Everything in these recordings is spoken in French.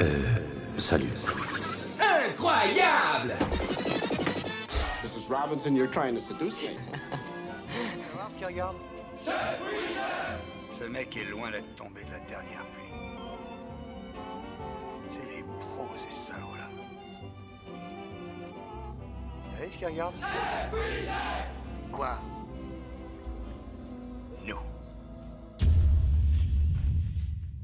Euh, salut. Incroyable Mrs. Robinson, you're trying to seduce me. ce qu'il regarde Ce mec est loin d'être tombé de la dernière pluie. C'est les pros, ces salauds-là. Vous savez ce qu'il regarde? Quoi?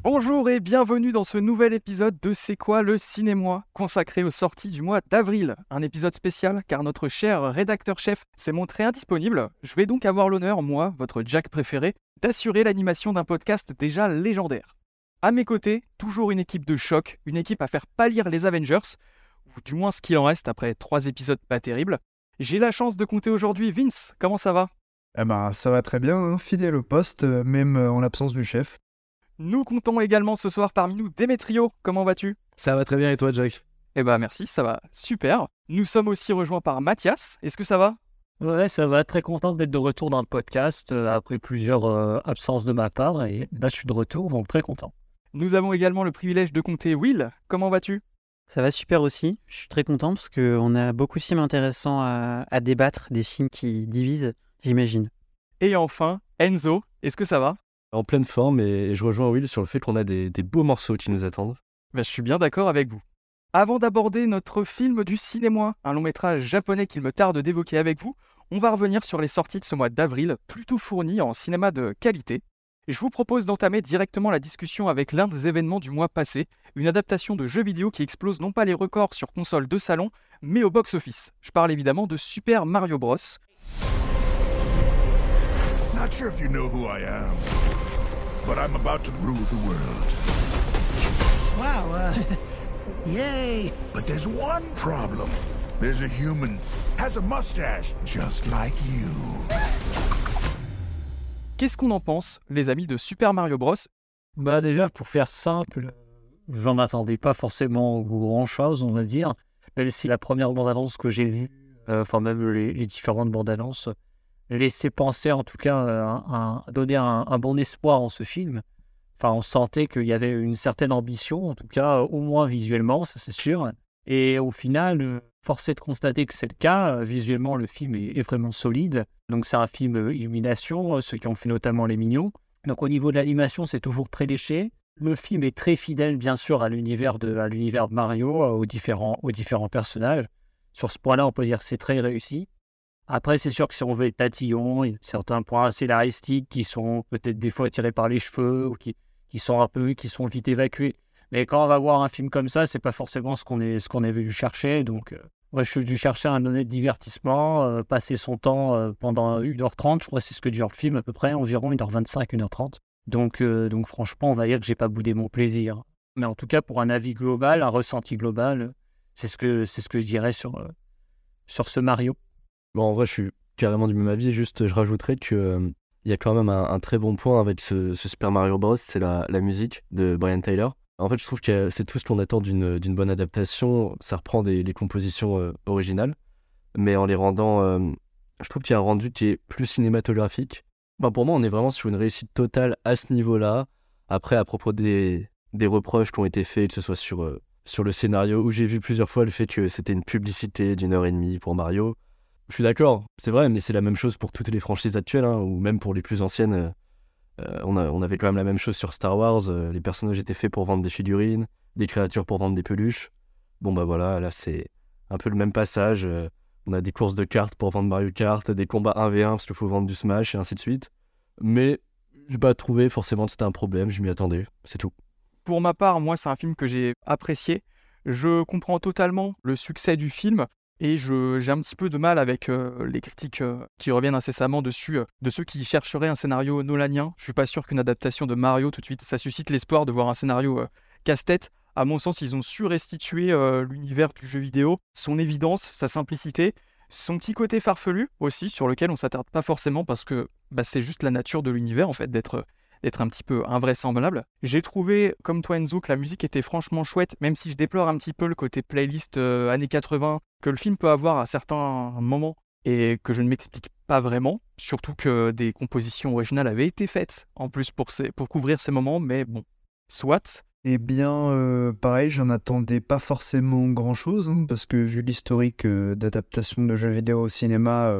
Bonjour et bienvenue dans ce nouvel épisode de C'est quoi le cinéma consacré aux sorties du mois d'avril. Un épisode spécial car notre cher rédacteur-chef s'est montré indisponible. Je vais donc avoir l'honneur, moi, votre Jack préféré, d'assurer l'animation d'un podcast déjà légendaire. À mes côtés, toujours une équipe de choc, une équipe à faire pâlir les Avengers, ou du moins ce qu'il en reste après trois épisodes pas terribles. J'ai la chance de compter aujourd'hui Vince, comment ça va? Eh ben, ça va très bien, hein, fidèle au poste, euh, même euh, en l'absence du chef. Nous comptons également ce soir parmi nous Démétrio, comment vas-tu? Ça va très bien et toi, Jack? Eh bah merci, ça va super. Nous sommes aussi rejoints par Mathias, est-ce que ça va? Ouais, ça va. Très content d'être de retour dans le podcast euh, après plusieurs euh, absences de ma part. Et là, je suis de retour, donc très content. Nous avons également le privilège de compter Will, comment vas-tu? Ça va super aussi. Je suis très content parce qu'on a beaucoup de films intéressants à, à débattre, des films qui divisent, j'imagine. Et enfin, Enzo, est-ce que ça va? En pleine forme et je rejoins Will sur le fait qu'on a des, des beaux morceaux qui nous attendent. Bah, Je suis bien d'accord avec vous. Avant d'aborder notre film du cinéma, un long métrage japonais qu'il me tarde d'évoquer avec vous, on va revenir sur les sorties de ce mois d'avril, plutôt fournies en cinéma de qualité. Et je vous propose d'entamer directement la discussion avec l'un des événements du mois passé, une adaptation de jeu vidéo qui explose non pas les records sur console de salon, mais au box-office. Je parle évidemment de Super Mario Bros. Not sure if you know who I am, but I'm about to rule the world. Wow, uh, yay But there's one problem. There's a human, has a mustache, just like you. Qu'est-ce qu'on en pense, les amis de Super Mario Bros? Bah déjà, pour faire simple, j'en attendais pas forcément grand-chose, on va dire. Même si la première bande-annonce que j'ai vue, euh, enfin même les, les différentes bandes-annonces, laissaient penser en tout cas euh, donner un, bon espoir en ce film. Enfin, on sentait qu'il y avait une certaine ambition, en tout cas au moins visuellement, ça c'est sûr. Et au final, euh, force est de constater que c'est le cas. Euh, Visuellement, le film est, vraiment solide. Donc c'est un film illumination, ceux qui ont fait notamment Les Mignons. Donc au niveau de l'animation, c'est toujours très léché. Le film est très fidèle, bien sûr, à l'univers de, Mario, aux différents, aux différents personnages. Sur ce point-là, on peut dire que c'est très réussi. Après, c'est sûr que si on veut être tatillon, il y a certains points scénaristiques qui sont peut-être des fois tirés par les cheveux ou qui, qui sont un peu, qui sont vite évacués. Mais quand on va voir un film comme ça, c'est pas forcément ce qu'on est, ce qu'on est venu chercher. Donc, euh, moi, je suis venu chercher un honnête divertissement, euh, passer son temps euh, pendant 1h30. Je crois c'est ce que dure le film à peu près, environ 1h25, 1h30. Donc, donc franchement, on va dire que j'ai pas boudé mon plaisir. Mais en tout cas, pour un avis global, un ressenti global, c'est ce que, c'est ce que je dirais sur, sur ce Mario. Bon, en vrai, je suis carrément du même avis. Juste, je rajouterais que euh, il y a quand même un, très bon point avec ce, Super Mario Bros. C'est la, musique de Brian Tyler. En fait, je trouve que c'est tout ce qu'on attend d'une bonne adaptation. Ça reprend des, les compositions euh, originales, mais en les rendant. euh, je trouve qu'il y a un rendu qui est plus cinématographique. Ben, pour moi, on est vraiment sur une réussite totale à ce niveau-là. Après, à propos des, des reproches qui ont été faits, que ce soit sur, euh, sur le scénario, où j'ai vu plusieurs fois le fait que c'était une publicité d'une heure et demie pour Mario. Je suis d'accord, c'est vrai, mais c'est la même chose pour toutes les franchises actuelles, hein, ou même pour les plus anciennes. euh, euh, on, avait quand même la même chose sur Star Wars. euh, les personnages étaient faits pour vendre des figurines, des créatures pour vendre des peluches. Bon, bah voilà, là, c'est un peu le même passage. on a des courses de cartes pour vendre Mario Kart, des combats 1v1 parce qu'il faut vendre du Smash, et ainsi de suite. Mais j'ai pas trouvé forcément que c'était un problème, je m'y attendais, c'est tout. Pour ma part, moi, c'est un film que j'ai apprécié. Je comprends totalement le succès du film et j'ai un petit peu de mal avec euh, les critiques euh, qui reviennent incessamment dessus, euh, de ceux qui chercheraient un scénario nolanien. Je suis pas sûr qu'une adaptation de Mario, tout de suite, ça suscite l'espoir de voir un scénario casse-tête. À mon sens, ils ont su restituer l'univers du jeu vidéo, son évidence, sa simplicité, son petit côté farfelu aussi, sur lequel on s'attarde pas forcément parce que bah, c'est juste la nature de l'univers, en fait, d'être d'être un petit peu invraisemblable. J'ai trouvé, comme toi Enzo, que la musique était franchement chouette, même si je déplore un petit peu le côté playlist euh, années 80 que le film peut avoir à certains moments et que je ne m'explique pas vraiment, surtout que des compositions originales avaient été faites en plus pour, couvrir ces moments, mais bon, soit. Eh bien, euh, pareil, j'en attendais pas forcément grand-chose, parce que vu l'historique euh, d'adaptation de jeux vidéo au cinéma,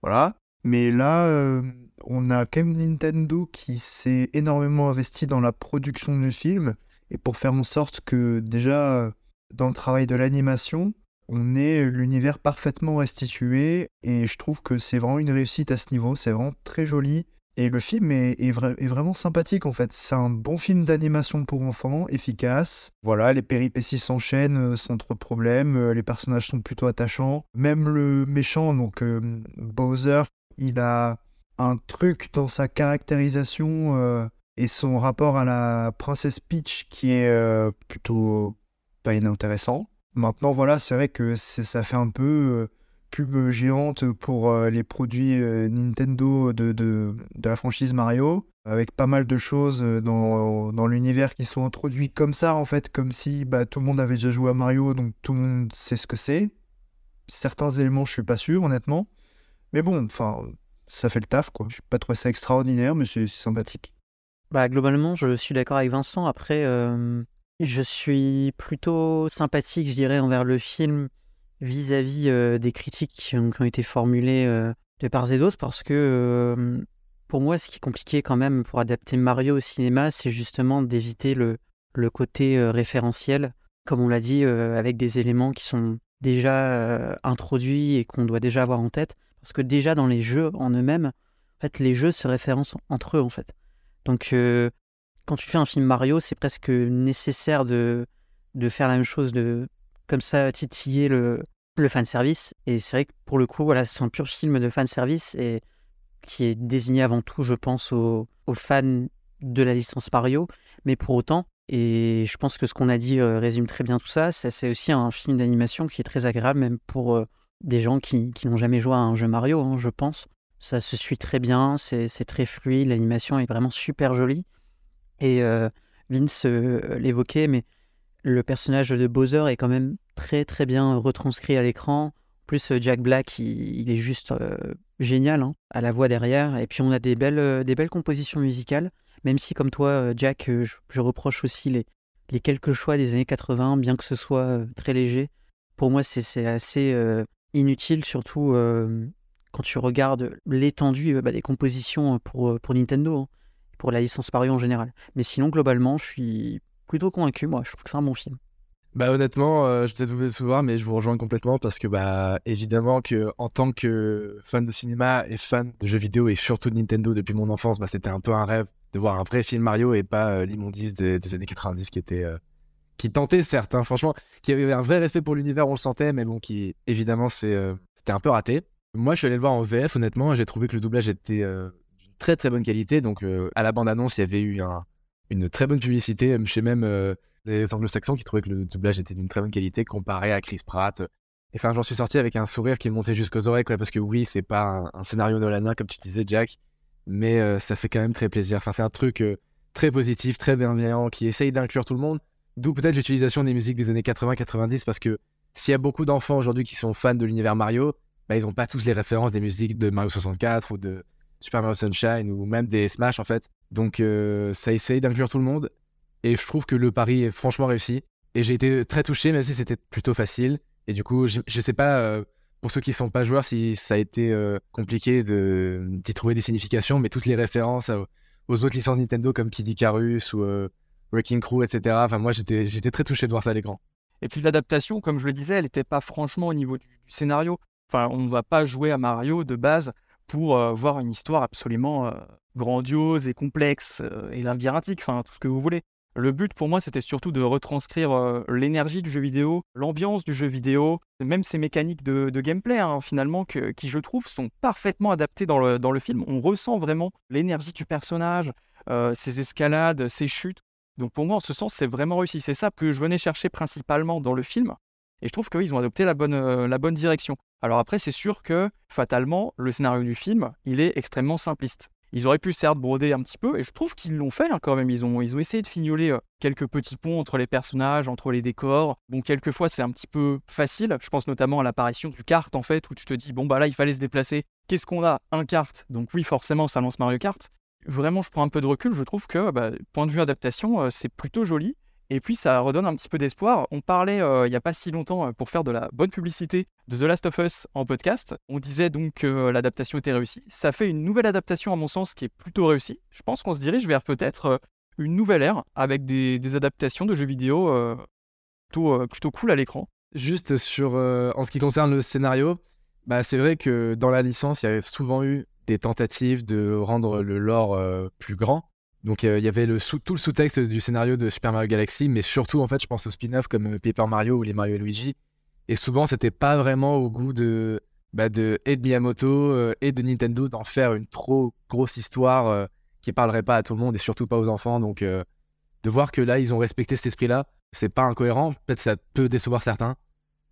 voilà. Mais là, euh, on a quand même Nintendo qui s'est énormément investi dans la production du film, et pour faire en sorte que déjà, dans le travail de l'animation, on ait l'univers parfaitement restitué, et je trouve que c'est vraiment une réussite à ce niveau, c'est vraiment très joli. Et le film est, est vra- est vraiment sympathique en fait. C'est un bon film d'animation pour enfants, efficace. Voilà, les péripéties s'enchaînent euh, sans trop de problèmes. euh, les personnages sont plutôt attachants. Même le méchant, donc Bowser, il a un truc dans sa caractérisation euh, et son rapport à la princesse Peach qui est euh, plutôt pas inintéressant. Maintenant, voilà, c'est vrai que ça fait un peu. euh, pub géante pour les produits Nintendo de, de, la franchise Mario, avec pas mal de choses dans, dans l'univers qui sont introduits comme ça, en fait, comme si bah, tout le monde avait déjà joué à Mario, donc tout le monde sait ce que c'est. Certains éléments, je suis pas sûr, honnêtement. Mais bon, enfin, ça fait le taf, quoi. Je pas trouvé ça extraordinaire, mais c'est sympathique. Bah, globalement, je suis d'accord avec Vincent. Après, euh, je suis plutôt sympathique, je dirais, envers le film vis-à-vis euh, des critiques qui ont, été formulées euh, de part et d'autre, parce que pour moi, ce qui est compliqué quand même pour adapter Mario au cinéma, c'est justement d'éviter le, le côté référentiel, comme on l'a dit, avec des éléments qui sont déjà introduits et qu'on doit déjà avoir en tête. Parce que déjà dans les jeux en eux-mêmes, en fait, les jeux se référencent entre eux, en fait. Donc, euh, quand tu fais un film Mario, c'est presque nécessaire de, de faire la même chose, de comme ça titiller le, le fanservice. Et c'est vrai que pour le coup, voilà, c'est un pur film de fanservice et qui est désigné avant tout, je pense, aux, fans de la licence Mario. Mais pour autant, et je pense que ce qu'on a dit euh, résume très bien tout ça, ça, c'est aussi un film d'animation qui est très agréable, même pour euh, des gens qui, qui n'ont jamais joué à un jeu Mario, hein, je pense. Ça se suit très bien, c'est très fluide, l'animation est vraiment super jolie. Et euh, Vince euh, l'évoquait, mais le personnage de Bowser est quand même très très bien retranscrit à l'écran. Plus, euh, Jack Black, il, est juste génial hein, à la voix derrière. Et puis on a des belles, des belles compositions musicales, même si comme toi, Jack, je, reproche aussi les, les quelques choix des années 80, bien que ce soit très léger. Pour moi, c'est assez inutile, surtout euh, quand tu regardes l'étendue euh, bah, des compositions pour, euh, pour Nintendo, hein, pour la licence Mario en général. Mais sinon, globalement, je suis plutôt convaincu, moi. Je trouve que c'est un bon film. Bah honnêtement, euh, je peut-être vous décevoir, mais je vous rejoins complètement parce que bah évidemment que en tant que fan de cinéma et fan de jeux vidéo et surtout de Nintendo depuis mon enfance, bah c'était un peu un rêve de voir un vrai film Mario et pas l'immondice des, années 90 qui était qui tentait certes, hein, franchement, qui avait un vrai respect pour l'univers, on le sentait, mais bon, qui évidemment c'est euh, c'était un peu raté. Moi, je suis allé le voir en VF, honnêtement, et j'ai trouvé que le doublage était euh, d'une très très bonne qualité. Donc euh, à la bande annonce, il y avait eu un- une très bonne publicité, chez même les anglo-saxons qui trouvaient que le doublage était d'une très bonne qualité comparé à Chris Pratt. Et enfin, j'en suis sorti avec un sourire qui montait jusqu'aux oreilles, quoi, parce que oui, c'est pas un, un scénario Nolanien, comme tu disais, Jack, mais ça fait quand même très plaisir. Enfin, c'est un truc très positif, très bienveillant, qui essaye d'inclure tout le monde. D'où peut-être l'utilisation des musiques des années 80-90, parce que s'il y a beaucoup d'enfants aujourd'hui qui sont fans de l'univers Mario, bah, ils n'ont pas tous les références des musiques de Mario 64 ou de Super Mario Sunshine ou même des Smash, en fait. Donc, euh, ça essaye d'inclure tout le monde. Et je trouve que le pari est franchement réussi. Et j'ai été très touché, même si c'était plutôt facile. Et du coup, je, je sais pas, euh, pour ceux qui sont pas joueurs, si ça a été euh, compliqué d'y trouver des significations, mais toutes les références aux autres licences Nintendo comme Kid Icarus ou Wrecking Crew, etc. Enfin, moi, j'étais très touché de voir ça à l'écran. Et puis l'adaptation, comme je le disais, elle n'était pas franchement au niveau du, scénario. Enfin, on ne va pas jouer à Mario de base pour euh, voir une histoire absolument euh, grandiose et complexe euh, et labyrinthique, enfin tout ce que vous voulez. Le but pour moi, c'était surtout de retranscrire l'énergie du jeu vidéo, l'ambiance du jeu vidéo, même ces mécaniques de, gameplay, hein, finalement, qui je trouve sont parfaitement adaptées dans le, film. On ressent vraiment l'énergie du personnage, ses escalades, ses chutes. Donc pour moi, en ce sens, c'est vraiment réussi. C'est ça que je venais chercher principalement dans le film. Et je trouve qu'ils ont adopté la bonne, euh, la bonne direction. Alors après, c'est sûr que, fatalement, le scénario du film, il est extrêmement simpliste. Ils auraient pu certes broder un petit peu, et je trouve qu'ils l'ont fait hein, quand même. Ils ont, ils ont essayé de fignoler euh, quelques petits ponts entre les personnages, entre les décors. Bon, quelquefois, c'est un petit peu facile. Je pense notamment à l'apparition du kart, en fait, où tu te dis, bon, bah là, il fallait se déplacer. Qu'est-ce qu'on a? Un kart. Donc oui, forcément, ça lance Mario Kart. Vraiment, je prends un peu de recul. Je trouve que, bah, point de vue adaptation, euh, c'est plutôt joli. Et puis ça redonne un petit peu d'espoir. On parlait euh, il n'y a pas si longtemps euh, pour faire de la bonne publicité de The Last of Us en podcast. On disait donc que l'adaptation était réussie. Ça fait une nouvelle adaptation à mon sens qui est plutôt réussie. Je pense qu'on se dirige vers peut-être une nouvelle ère avec des, adaptations de jeux vidéo plutôt, cool à l'écran. Juste sur, en ce qui concerne le scénario, bah, c'est vrai que dans la licence, il y a souvent eu des tentatives de rendre le lore euh, plus grand. Donc euh, il y avait tout le sous-texte du scénario de Super Mario Galaxy, mais surtout en fait, je pense aux spin-offs comme euh, Paper Mario ou les Mario et Luigi. Et souvent, c'était pas vraiment au goût de, bah, de et de Miyamoto et de Nintendo d'en faire une trop grosse histoire qui parlerait pas à tout le monde et surtout pas aux enfants. Donc de voir que là, ils ont respecté cet esprit-là, c'est pas incohérent. Peut-être ça peut décevoir certains,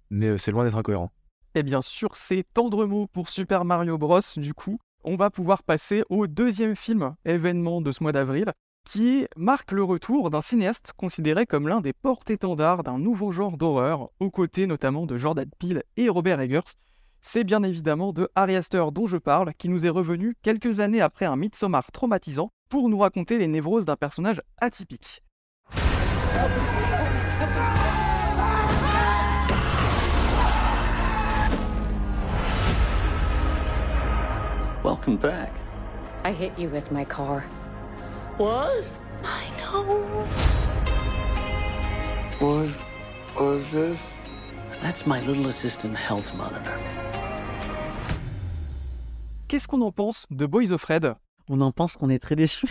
mais c'est loin d'être incohérent. Et bien sûr, ces tendres mots pour Super Mario Bros, du coup, on va pouvoir passer au deuxième film événement de ce mois d'avril, qui marque le retour d'un cinéaste considéré comme l'un des porte-étendards d'un nouveau genre d'horreur, aux côtés notamment de Jordan Peele et Robert Eggers. C'est bien évidemment de Ari Aster dont je parle, qui nous est revenu quelques années après un Midsommar traumatisant pour nous raconter les névroses d'un personnage atypique. Welcome back. I hit you with my car. What? I know. What? Is this? That's my little assistant health monitor. Qu'est-ce qu'on en pense de Boys of Red? On en pense qu'on est très déçus.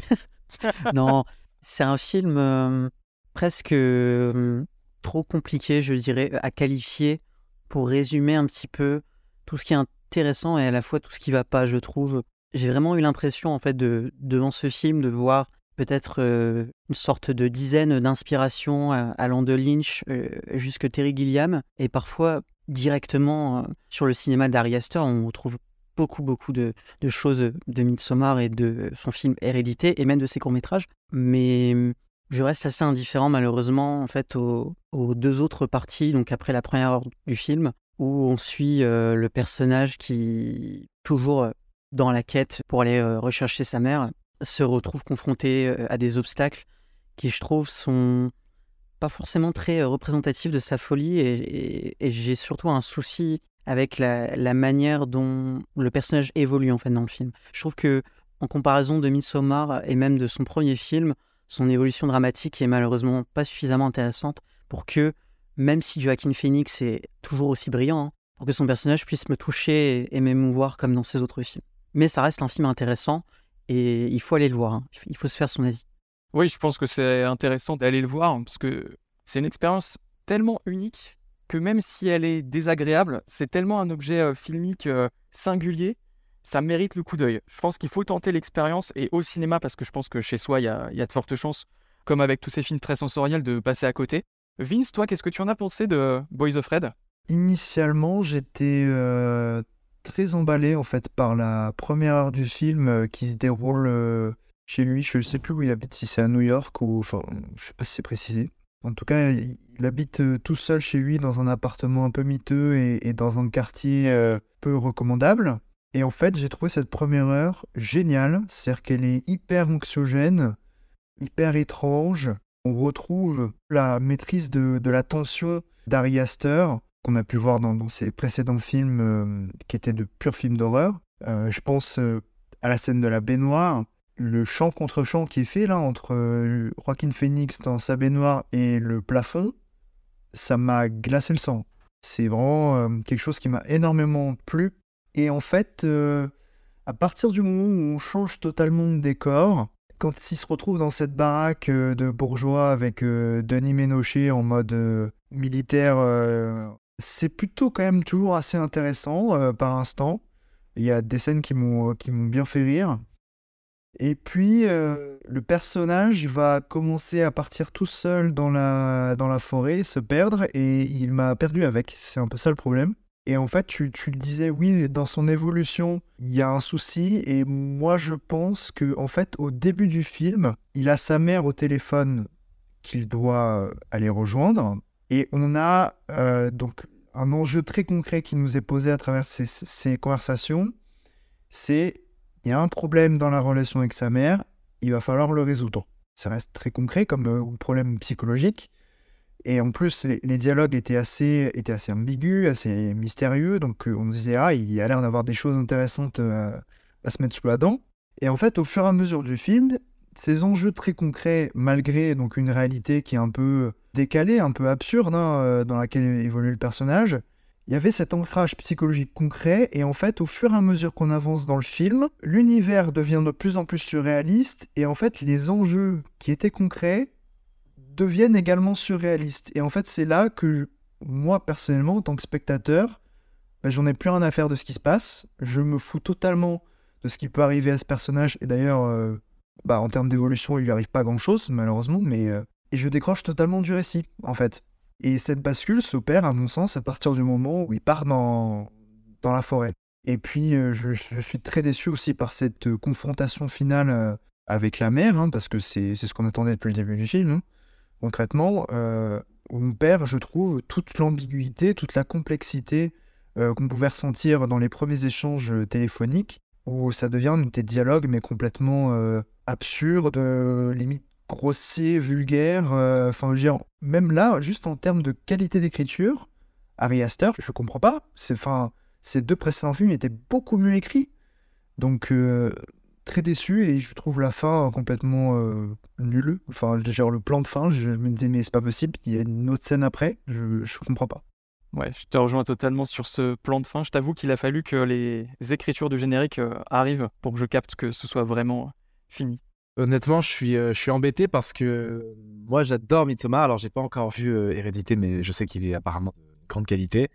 non, c'est un film euh, presque euh, trop compliqué, je dirais, à qualifier pour résumer un petit peu tout ce qui est intéressant et à la fois tout ce qui va pas, je trouve. J'ai vraiment eu l'impression, en fait, de, devant ce film, de voir peut-être euh, une sorte de dizaine d'inspirations à- allant de Lynch euh, jusque Terry Gilliam, et parfois directement euh, sur le cinéma d'Ari Aster, on retrouve beaucoup, beaucoup de, de choses de Midsommar et de son film Hérédité, et même de ses courts-métrages. Mais hum, je reste assez indifférent, malheureusement, en fait, aux, aux deux autres parties, donc après la première heure du film, où on suit euh, le personnage qui, toujours euh, dans la quête pour aller euh, rechercher sa mère, se retrouve confronté à des obstacles qui, je trouve, sont pas forcément très représentatifs de sa folie, et, j'ai surtout un souci avec la, manière dont le personnage évolue en dans le film. Je trouve que en comparaison de Midsommar et même de son premier film, son évolution dramatique est malheureusement pas suffisamment intéressante pour que, même si Joaquin Phoenix est toujours aussi brillant, hein, pour que son personnage puisse me toucher et, m'émouvoir comme dans ses autres films. Mais ça reste un film intéressant et il faut aller le voir. hein. Il faut- se faire son avis. Oui, je pense que c'est intéressant d'aller le voir parce que c'est une expérience tellement unique que même si elle est désagréable, c'est tellement un objet euh, filmique euh, singulier, ça mérite le coup d'œil. Je pense qu'il faut tenter l'expérience et au cinéma parce que je pense que chez soi, il y a de fortes chances, comme avec tous ces films très sensoriels, de passer à côté. Vince, toi, qu'est-ce que tu en as pensé de Boys of Red? Initialement, j'étais euh, très emballé en fait par la première heure du film euh, qui se déroule euh, chez lui. Je ne sais plus où il habite, si c'est à New York ou enfin, je sais pas si c'est précisé. En tout cas, il, habite tout seul chez lui dans un appartement un peu miteux et, dans un quartier peu recommandable. Et en fait, j'ai trouvé cette première heure géniale, c'est-à-dire qu'elle est hyper anxiogène, hyper étrange. On retrouve la maîtrise de, la tension d'Ari Aster, qu'on a pu voir dans, ses précédents films euh, qui étaient de purs films d'horreur. Euh, je pense euh, à la scène de la baignoire, le chant contre chant qui est fait là entre Joaquin Phoenix dans sa baignoire et le plafond, ça m'a glacé le sang. C'est vraiment quelque chose qui m'a énormément plu. Et en fait, à partir du moment où on change totalement de décor, quand il se retrouve dans cette baraque euh, de bourgeois avec euh, Denis Ménochet en mode euh, militaire, c'est plutôt quand même toujours assez intéressant par instant. Il y a des scènes qui m'ont bien fait rire. Et puis, le personnage va commencer à partir tout seul dans la, dans la forêt, se perdre, et il m'a perdu avec. C'est un peu ça le problème. Et en fait, tu, le disais, oui, dans son évolution, il y a un souci. Et moi, je pense que, en fait, au début du film, il a sa mère au téléphone qu'il doit euh, aller rejoindre. Et on a euh, donc un enjeu très concret qui nous est posé à travers ces, ces conversations. C'est il y a un problème dans la relation avec sa mère, il va falloir le résoudre. ça reste très concret comme euh, problème psychologique. Et en plus, les, dialogues étaient assez, étaient assez ambigus, assez mystérieux. Donc euh, on disait, ah, il a l'air d'avoir des choses intéressantes euh, à se mettre sous la dent. Et en fait, au fur et à mesure du film, ces enjeux très concrets, malgré donc une réalité qui est un peu décalée, un peu absurde, hein, euh, dans laquelle évolue le personnage, il y avait cet ancrage psychologique concret, et en fait, au fur et à mesure qu'on avance dans le film, l'univers devient de plus en plus surréaliste, et en fait, les enjeux qui étaient concrets deviennent également surréalistes. Et en fait, c'est là que moi, personnellement, en tant que spectateur, bah, j'en ai plus rien à faire de ce qui se passe. Je me fous totalement de ce qui peut arriver à ce personnage. Et d'ailleurs, euh, bah, en termes d'évolution, il lui arrive pas grand-chose, malheureusement, mais... euh, Et je décroche totalement du récit, en fait. Et cette bascule s'opère, à mon sens, à partir du moment où il part dans, dans la forêt. Et puis, euh, je, je suis très déçu aussi par cette confrontation finale avec la mère, hein, parce que c'est ce qu'on attendait depuis le début du film. hein. Concrètement, euh, on perd, je trouve, toute l'ambiguïté, toute la complexité euh, qu'on pouvait ressentir dans les premiers échanges euh, téléphoniques, où ça devient des dialogues, mais complètement euh, absurdes, euh, limite grossiers, vulgaires. euh, Enfin, dire, même là, juste en termes de qualité d'écriture, Harry Astor, je comprends pas. Ces deux précédents films étaient beaucoup mieux écrits. Donc, euh, très déçu et je trouve la fin complètement euh, nulle. Enfin, genre le plan de fin, je me disais, mais c'est pas possible, il y a une autre scène après, je, je comprends pas. Ouais, je te rejoins totalement sur ce plan de fin. Je t'avoue qu'il a fallu que les écritures du générique euh, arrivent pour que je capte que ce soit vraiment euh, fini. Honnêtement, je suis, euh, je suis embêté parce que euh, moi j'adore Midsommar. Alors j'ai pas encore vu euh, Hérédité, mais je sais qu'il est apparemment de grande qualité.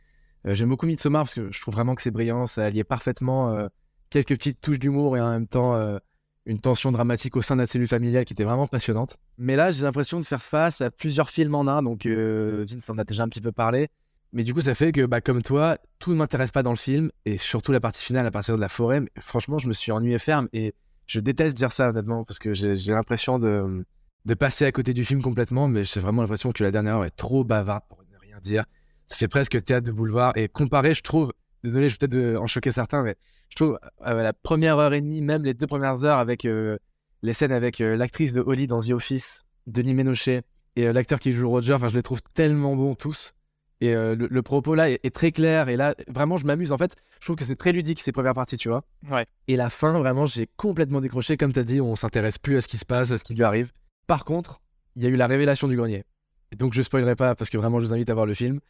Euh, J'aime beaucoup Midsommar parce que je trouve vraiment que c'est brillant. Ça alliait parfaitement euh, quelques petites touches d'humour et en même temps euh, une tension dramatique au sein de la cellule familiale qui était vraiment passionnante. Mais là, j'ai l'impression de faire face à plusieurs films en un. Donc euh, Vince en a déjà un petit peu parlé. Mais du coup, ça fait que, bah, comme toi, tout ne m'intéresse pas dans le film, et surtout la partie finale à partir de la forêt. Mais franchement, je me suis ennuyé ferme, et je déteste dire ça, honnêtement, parce que j'ai l'impression de, de passer à côté du film complètement, mais j'ai vraiment l'impression que la dernière heure est trop bavarde pour ne rien dire. Ça fait presque théâtre de boulevard, et comparé, je trouve, désolé, je vais peut-être euh, en choquer certains, mais je trouve euh, la première heure et demie, même les deux premières heures avec euh, les scènes avec euh, l'actrice de Holly dans The Office, Denis Ménochet, et l'acteur qui joue Roger, enfin, je les trouve tellement bons tous. Et le, le propos là est, est très clair. Et là, vraiment, je m'amuse. En fait, je trouve que c'est très ludique ces premières parties, tu vois. Ouais. Et la fin, vraiment, j'ai complètement décroché. Comme tu as dit, on s'intéresse plus à ce qui se passe, à ce qui lui arrive. Par contre, il y a eu la révélation du grenier. Et donc, je spoilerai pas parce que vraiment, je vous invite à voir le film.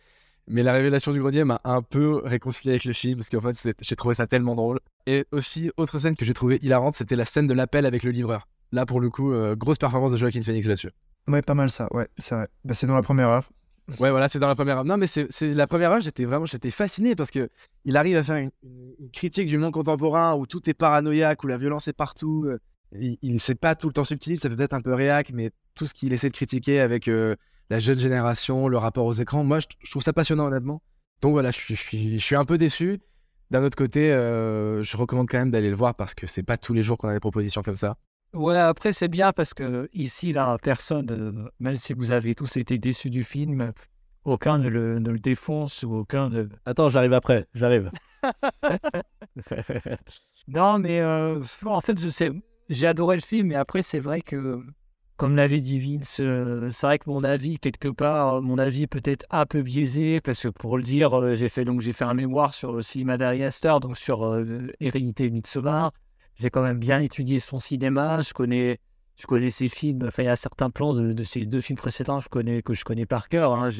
Mais la révélation du grenier m'a un peu réconcilié avec le film parce qu'en fait, j'ai trouvé ça tellement drôle. Et aussi, autre scène que j'ai trouvé hilarante, c'était la scène de l'appel avec le livreur. Là, pour le coup, euh, grosse performance de Joaquin Phoenix là-dessus. Ouais, pas mal ça, ouais, c'est vrai. Bah, c'est dans la première heure. Ouais, voilà, c'est dans la première heure. Non, mais c'est la première heure, j'étais vraiment j'étais fasciné parce que il arrive à faire une, critique du monde contemporain où tout est paranoïaque, où la violence est partout. euh, Il, il c'est pas tout le temps subtil, ça peut être un peu réac, mais tout ce qu'il essaie de critiquer avec euh, la jeune génération, le rapport aux écrans, moi je, je trouve ça passionnant honnêtement. Donc voilà, je, suis- je suis, je suis un peu déçu. D'un autre côté, euh, je recommande quand même d'aller le voir parce que c'est pas tous les jours qu'on a des propositions comme ça. Ouais, après, c'est bien parce que ici, là, personne, euh, même si vous avez tous été déçus du film, aucun ne le, ne le défonce ou aucun ne. Attends, j'arrive après, j'arrive. Non, mais euh, en fait, je sais, j'ai adoré le film, mais après, c'est vrai que, comme l'avait dit Vince, euh, c'est vrai que mon avis, quelque part, euh, mon avis est peut-être un peu biaisé, parce que pour le dire, euh, j'ai fait, donc, j'ai fait un mémoire sur le cinéma d'Ari Aster, donc sur euh, Hérédité Midsommar. J'ai quand même bien étudié son cinéma, je connais, je connais ses films, enfin, il y a certains plans de, de ces deux films précédents je connais, que je connais par cœur. hein,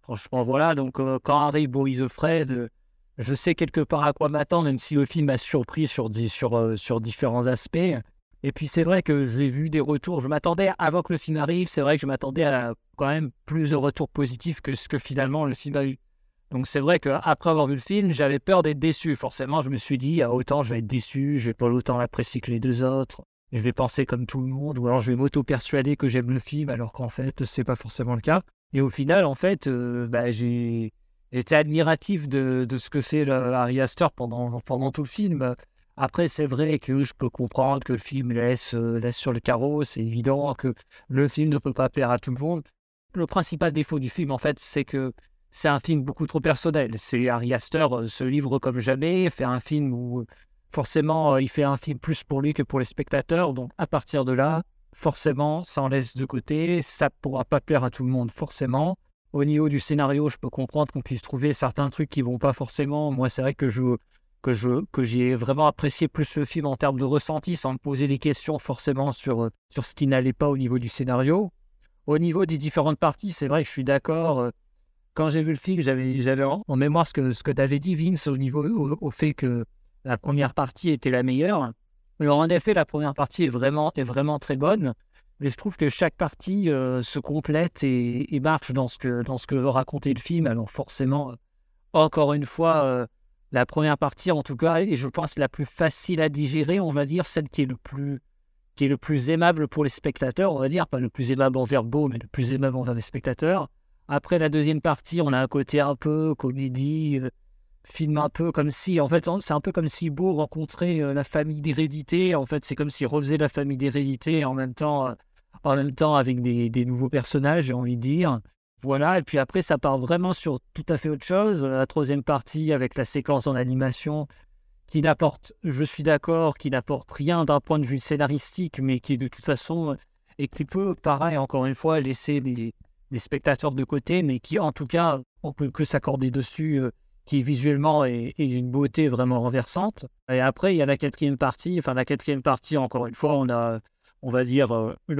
franchement, voilà, donc quand arrive Boris Fred, je sais quelque part à quoi m'attendre, même si le film m'a surpris sur, sur, sur différents aspects. Et puis c'est vrai que j'ai vu des retours. Je m'attendais, avant que le film arrive, c'est vrai que je m'attendais à quand même plus de retours positifs que ce que finalement le film a eu. Donc c'est vrai qu'après avoir vu le film, j'avais peur d'être déçu. Forcément, je me suis dit, ah, autant je vais être déçu, je vais pas autant l'apprécier que les deux autres. Je vais penser comme tout le monde, ou alors je vais m'auto-persuader que j'aime le film, alors qu'en fait, c'est pas forcément le cas. Et au final, en fait, euh, bah, j'ai J'étais admiratif de, ce que fait Ari Aster pendant, pendant tout le film. Après, c'est vrai que je peux comprendre que le film laisse, euh, laisse sur le carreau. C'est évident que le film ne peut pas plaire à tout le monde. Le principal défaut du film, en fait, c'est que c'est un film beaucoup trop personnel. C'est Ari Aster euh, se livre comme jamais, fait un film où forcément euh, il fait un film plus pour lui que pour les spectateurs. Donc à partir de là, forcément, ça en laisse de côté. Ça pourra pas plaire à tout le monde, forcément. Au niveau du scénario, je peux comprendre qu'on puisse trouver certains trucs qui vont pas forcément. Moi, c'est vrai que je que je que j'ai vraiment apprécié plus le film en termes de ressenti, sans me poser des questions forcément sur sur ce qui n'allait pas au niveau du scénario. Au niveau des différentes parties, c'est vrai que je suis d'accord. euh, Quand j'ai vu le film, j'avais j'avais en mémoire ce que ce que tu avais dit, Vince, au niveau au, fait que la première partie était la meilleure. Alors en effet, la première partie est vraiment est vraiment très bonne. Mais je trouve que chaque partie euh, se complète et, marche dans ce que dans ce que raconter le film. Alors forcément, euh, encore une fois, euh, la première partie, en tout cas, et je pense la plus facile à digérer, on va dire, celle qui est le plus est aimable pour les spectateurs, on va dire, pas le plus aimable envers Beau, mais le plus aimable envers les spectateurs. Après la deuxième partie, on a un côté un peu comédie, euh, film un peu comme si, en fait, c'est un peu comme si Beau rencontrait euh, la famille d'hérédité. En fait, c'est comme s'il refaisait la famille d'hérédité en même temps, avec des, des nouveaux personnages, j'ai envie de dire. Voilà, et puis après, ça part vraiment sur tout à fait autre chose. La troisième partie, avec la séquence en animation, qui n'apporte, je suis d'accord, qui n'apporte rien d'un point de vue scénaristique, mais qui de toute façon, et qui peut, pareil, encore une fois, laisser des, spectateurs de côté, mais qui, en tout cas, on peut que s'accorder dessus, euh, qui visuellement est, d'une beauté vraiment renversante. Et après, il y a la quatrième partie. Enfin, la quatrième partie, encore une fois, on a, on va dire, euh, les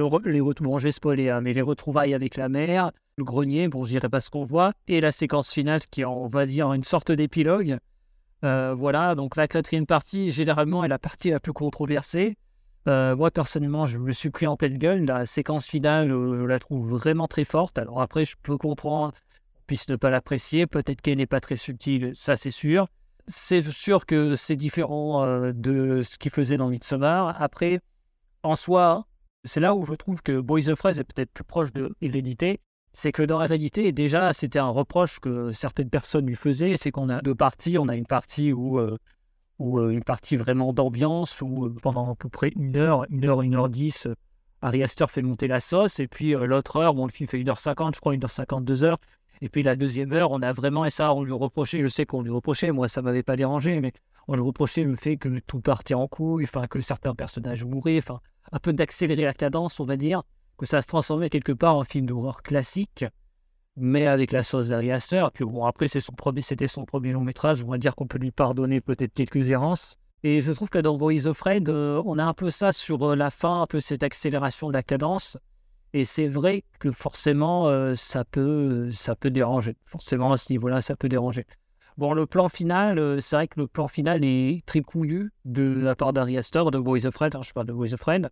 hein, les retrouvailles avec la mère, le grenier, bon, je dirais pas ce qu'on voit, et la séquence finale qui est, on va dire, une sorte d'épilogue. Euh, voilà, donc la quatrième partie, généralement, est la partie la plus controversée. Euh, moi, personnellement, je me suis pris en pleine gueule. La séquence finale, euh, je la trouve vraiment très forte. Alors après, je peux comprendre qu'on puisse ne pas l'apprécier. Peut-être qu'elle n'est pas très subtile, ça c'est sûr. C'est sûr que c'est différent de ce qu'il faisait dans Midsommar. Après, en soi, c'est là où je trouve que Boys of Fred est peut-être plus proche de Hérédité. C'est que dans Hérédité, déjà, c'était un reproche que certaines personnes lui faisaient. C'est qu'on a deux parties. On a une partie où euh, ou euh, une partie vraiment d'ambiance où euh, pendant à peu près une heure, une heure, une heure dix, Ari Aster fait monter la sauce et puis l'autre heure, bon, le film fait 1h50, je crois, 1h50, 2 heures. Et puis la deuxième heure, on a vraiment, et ça, on lui reprochait, je sais qu'on lui reprochait, moi ça m'avait pas dérangé, mais on lui reprochait le fait que tout partait en couille, enfin que certains personnages mouraient, enfin un peu d'accélérer la cadence, on va dire, que ça se transformait quelque part en film d'horreur classique, mais avec la sauce d'Ari Aster. Puis bon, après, c'est son premier, c'était son premier long métrage, on va dire qu'on peut lui pardonner peut-être quelques errances. Et je trouve que dans Boys of Fred, euh, on a un peu ça sur euh, la fin, un peu cette accélération de la cadence. Et c'est vrai que forcément, euh, ça, peut, ça peut déranger. Forcément, à ce niveau-là, ça peut déranger. Bon, le plan final, c'est vrai que le plan final est très de la part d'Ari Aster, de Boys of Fred. hein, je parle de Boys of Fred.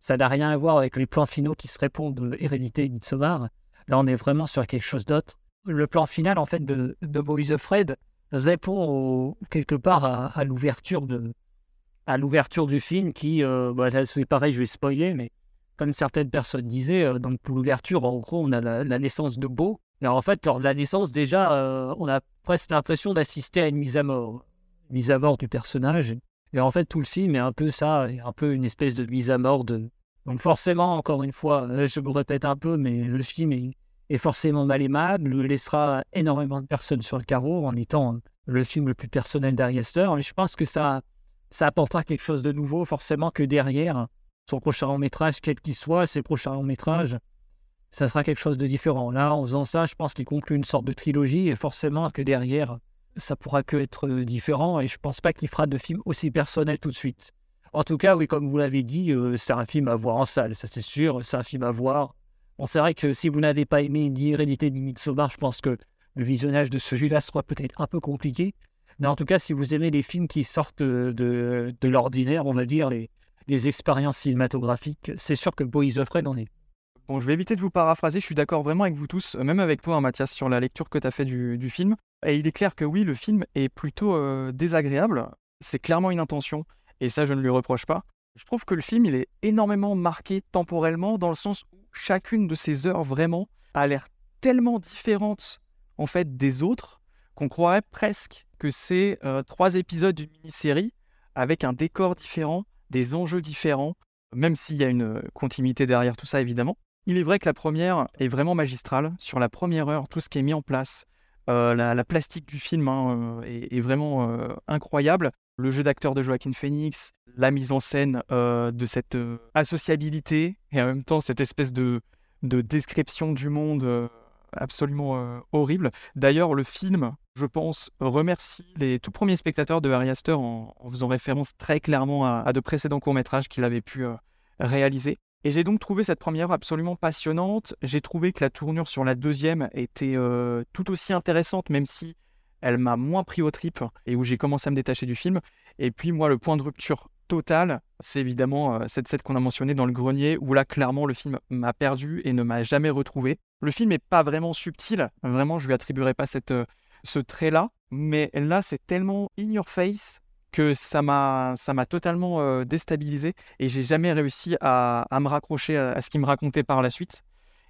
Ça n'a rien à voir avec les plans finaux qui se répondent de Hérédité et Midsommar. Là, on est vraiment sur quelque chose d'autre. Le plan final, en fait, de, de of Fred répond quelque part à, l'ouverture de à l'ouverture du film qui, euh, bah, là, c'est pareil, je vais spoiler, mais comme certaines personnes disaient, euh, donc pour l'ouverture, en gros, on a la, naissance de Beau. Et en fait, lors de la naissance, déjà, euh, on a presque l'impression d'assister à une mise à mort. Mise à mort du personnage. Et en fait, tout le film est un peu ça, un peu une espèce de mise à mort de. Donc forcément, encore une fois, euh, je me répète un peu, mais le film est, forcément mal aimable, laissera énormément de personnes sur le carreau en étant euh, le film le plus personnel d'Ari Aster. Et je pense que ça, ça apportera quelque chose de nouveau, forcément que derrière, son prochain long métrage, quel qu'il soit, ses prochains longs métrages, ça sera quelque chose de différent. Là, en faisant ça, je pense qu'il conclut une sorte de trilogie et forcément que derrière, ça pourra que être euh, différent et je pense pas qu'il fera de film aussi personnel tout de suite. En tout cas, oui, comme vous l'avez dit, euh, c'est un film à voir en salle, ça c'est sûr, c'est un film à voir. Bon, c'est vrai que si vous n'avez pas aimé ni Hérédité ni Midsommar, je pense que le visionnage de celui-là sera peut-être un peu compliqué. Mais en tout cas, si vous aimez les films qui sortent euh, de, de l'ordinaire, on va dire, les, les expériences cinématographiques, c'est sûr que Boys of Fred en est. Bon, je vais éviter de vous paraphraser, je suis d'accord vraiment avec vous tous, euh, même avec toi, hein, Mathias, sur la lecture que tu as fait du, film. Et il est clair que oui, le film est plutôt euh, désagréable. C'est clairement une intention, et ça, je ne lui reproche pas. Je trouve que le film, il est énormément marqué temporellement, dans le sens où chacune de ces heures, vraiment, a l'air tellement différente, en fait, des autres, qu'on croirait presque que c'est euh, trois épisodes d'une mini-série, avec un décor différent, des enjeux différents, même s'il y a une continuité derrière tout ça, évidemment. Il est vrai que la première est vraiment magistrale. Sur la première heure, tout ce qui est mis en place, euh, la, la plastique du film hein, euh, est, vraiment euh, incroyable. le jeu d'acteur de Joaquin Phoenix, la mise en scène de cette associabilité et en même temps cette espèce de, de description du monde absolument horrible. D'ailleurs, le film, je pense, remercie les tout premiers spectateurs de Harry Astor en, faisant référence très clairement à, de précédents courts-métrages qu'il avait pu réaliser. Et j'ai donc trouvé cette première absolument passionnante. J'ai trouvé que la tournure sur la deuxième était euh, tout aussi intéressante, même si elle m'a moins pris au trip et où j'ai commencé à me détacher du film. Et puis moi, le point de rupture total, c'est évidemment euh, cette scène qu'on a mentionnée dans le grenier, où là, clairement, le film m'a perdu et ne m'a jamais retrouvé. Le film n'est pas vraiment subtil, vraiment, je lui attribuerai pas cette, euh, ce trait-là, mais là, c'est tellement in your face que ça m'a ça m'a totalement déstabilisé et j'ai jamais réussi à, à me raccrocher à, ce qu'il me racontait par la suite.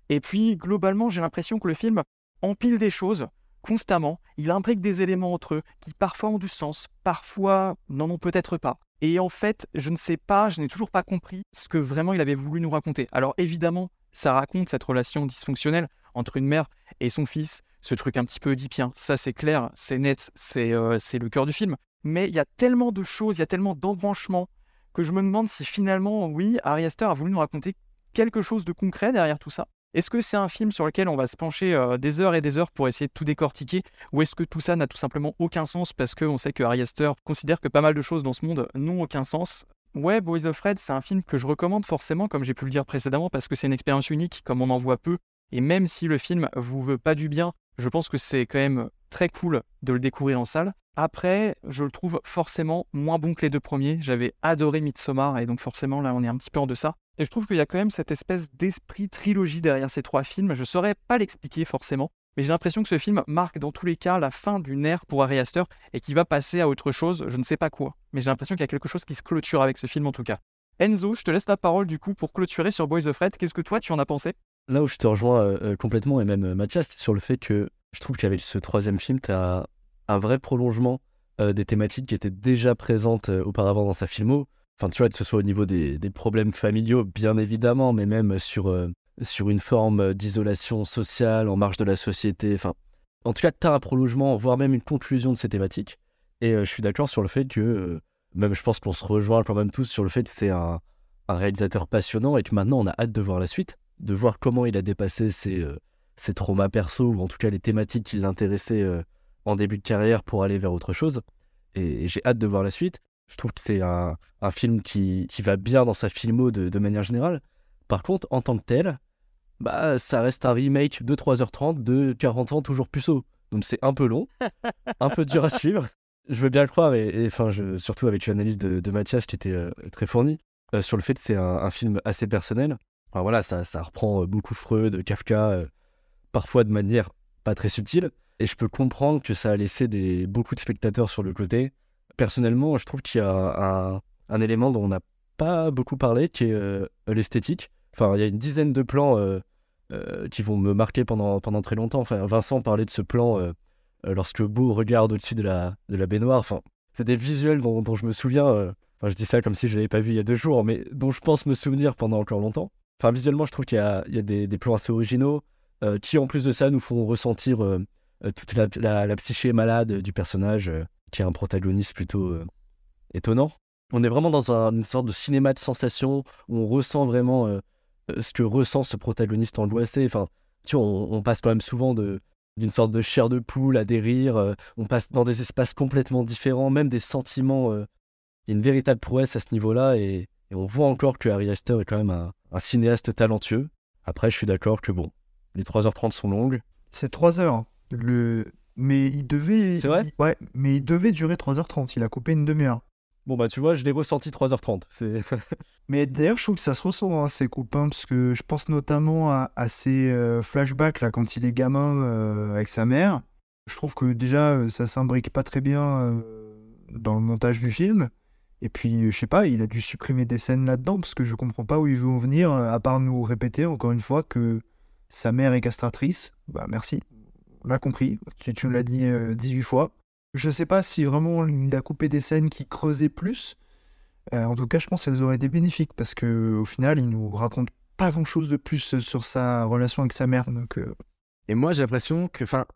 Et puis globalement, j'ai l'impression que le film empile des choses constamment, il imbrique des éléments entre eux qui parfois ont du sens, parfois n'en ont peut-être pas. Et en fait, je ne sais pas, je n'ai toujours pas compris ce que vraiment il avait voulu nous raconter. Alors évidemment, ça raconte cette relation dysfonctionnelle entre une mère et son fils, ce truc un petit peu oedipien, ça c'est clair, c'est net, c'est euh, c'est le cœur du film. Mais il y a tellement de choses, il y a tellement d'embranchements que je me demande si finalement, oui, Ari Aster a voulu nous raconter quelque chose de concret derrière tout ça. Est-ce que c'est un film sur lequel on va se pencher euh, des heures et des heures pour essayer de tout décortiquer Ou est-ce que tout ça n'a tout simplement aucun sens parce qu'on sait que Ari Aster considère que pas mal de choses dans ce monde n'ont aucun sens? Ouais, Boys of Red, c'est un film que je recommande forcément, comme j'ai pu le dire précédemment, parce que c'est une expérience unique, comme on en voit peu. Et même si le film vous veut pas du bien, je pense que c'est quand même très cool de le découvrir en salle. Après, je le trouve forcément moins bon que les deux premiers. J'avais adoré Midsommar et donc forcément là on est un petit peu en deçà. Et je trouve qu'il y a quand même cette espèce d'esprit trilogie derrière ces trois films. Je saurais pas l'expliquer forcément, mais j'ai l'impression que ce film marque dans tous les cas la fin d'une ère pour Ari Aster et qui va passer à autre chose, je ne sais pas quoi. Mais j'ai l'impression qu'il y a quelque chose qui se clôture avec ce film en tout cas. Enzo, je te laisse la parole du coup pour clôturer sur Boys of Red. Qu'est-ce que toi tu en as pensé? Là où je te rejoins euh, euh, complètement, et même euh, Mathias, sur le fait que je trouve qu'avec ce troisième film, tu as un vrai prolongement euh, des thématiques qui étaient déjà présentes euh, auparavant dans sa filmo. Enfin, tu vois, que ce soit au niveau des, problèmes familiaux, bien évidemment, mais même sur, euh, sur une forme d'isolation sociale en marge de la société. Enfin, en tout cas, tu as un prolongement, voire même une conclusion de ces thématiques. Et je suis d'accord sur le fait que, même je pense qu'on se rejoint quand même tous sur le fait que c'est un, un réalisateur passionnant et que maintenant on a hâte de voir la suite, de voir comment il a dépassé ses, ses traumas perso, ou en tout cas les thématiques qui l'intéressaient euh, en début de carrière pour aller vers autre chose. Et, et j'ai hâte de voir la suite. Je trouve que c'est un, un film qui, qui va bien dans sa filmo de, de manière générale. Par contre, en tant que tel, bah, ça reste un remake de 3h30 de 40 ans toujours puceau. Donc c'est un peu long, un peu dur à suivre. Je veux bien le croire, et, enfin, surtout avec l'analyse de, de Mathias qui était euh, très fournie, euh, sur le fait que c'est un, un film assez personnel. Enfin, voilà, ça, ça reprend euh, beaucoup Freud, Kafka, parfois de manière pas très subtile. Et je peux comprendre que ça a laissé des, beaucoup de spectateurs sur le côté. Personnellement, je trouve qu'il y a un, un élément dont on n'a pas beaucoup parlé, qui est euh, l'esthétique. Enfin, il y a une dizaine de plans euh, euh, qui vont me marquer pendant, pendant très longtemps. Enfin, Vincent parlait de ce plan lorsque Beau regarde au-dessus de la, de la baignoire. Enfin, c'est des visuels dont, je me souviens. Enfin, je dis ça comme si je l'avais pas vu il y a deux jours, mais dont je pense me souvenir pendant encore longtemps. Enfin, visuellement, je trouve qu'il y a, il y a des, plans assez originaux qui, en plus de ça, nous font ressentir euh, euh, toute la, psyché malade du personnage, euh, qui est un protagoniste plutôt euh, étonnant. On est vraiment dans un- une sorte de cinéma de sensation où on ressent vraiment euh, euh, ce que ressent ce protagoniste angoissé. Enfin, tu vois, on, passe quand même souvent de d'une sorte de chair de poule à des rires. euh, on passe dans des espaces complètement différents, même des sentiments. euh, il y a une véritable prouesse à ce niveau-là et, et on voit encore que Harry Astor est quand même un, un cinéaste talentueux. Après, je suis d'accord que bon, les 3h30 sont longues. C'est 3 heures. Le... Mais il devait. C'est vrai il- Ouais, mais il devait durer 3h30. Il a coupé une demi-heure. Bon, bah, tu vois, je l'ai ressenti 3h30. C'est. Mais d'ailleurs, je trouve que ça se ressent, hein, ces coupes, hein, parce que je pense notamment à, à ces euh, flashbacks là, quand il est gamin euh, avec sa mère. Je trouve que déjà, euh, ça s'imbrique pas très bien euh, dans le montage du film. Et puis, je sais pas, il a dû supprimer des scènes là-dedans, parce que je comprends pas où il veut en venir, à part nous répéter encore une fois que sa mère est castratrice. Bah, merci. On l'a compris. Tu, tu me l'as dit euh, 18 fois. Je sais pas si vraiment il a coupé des scènes qui creusaient plus. Euh, en tout cas, je pense qu'elles auraient été bénéfiques parce que au final, il nous raconte pas grand-chose de plus sur sa relation avec sa mère. Donc, euh, Et moi, j'ai l'impression que, enfin,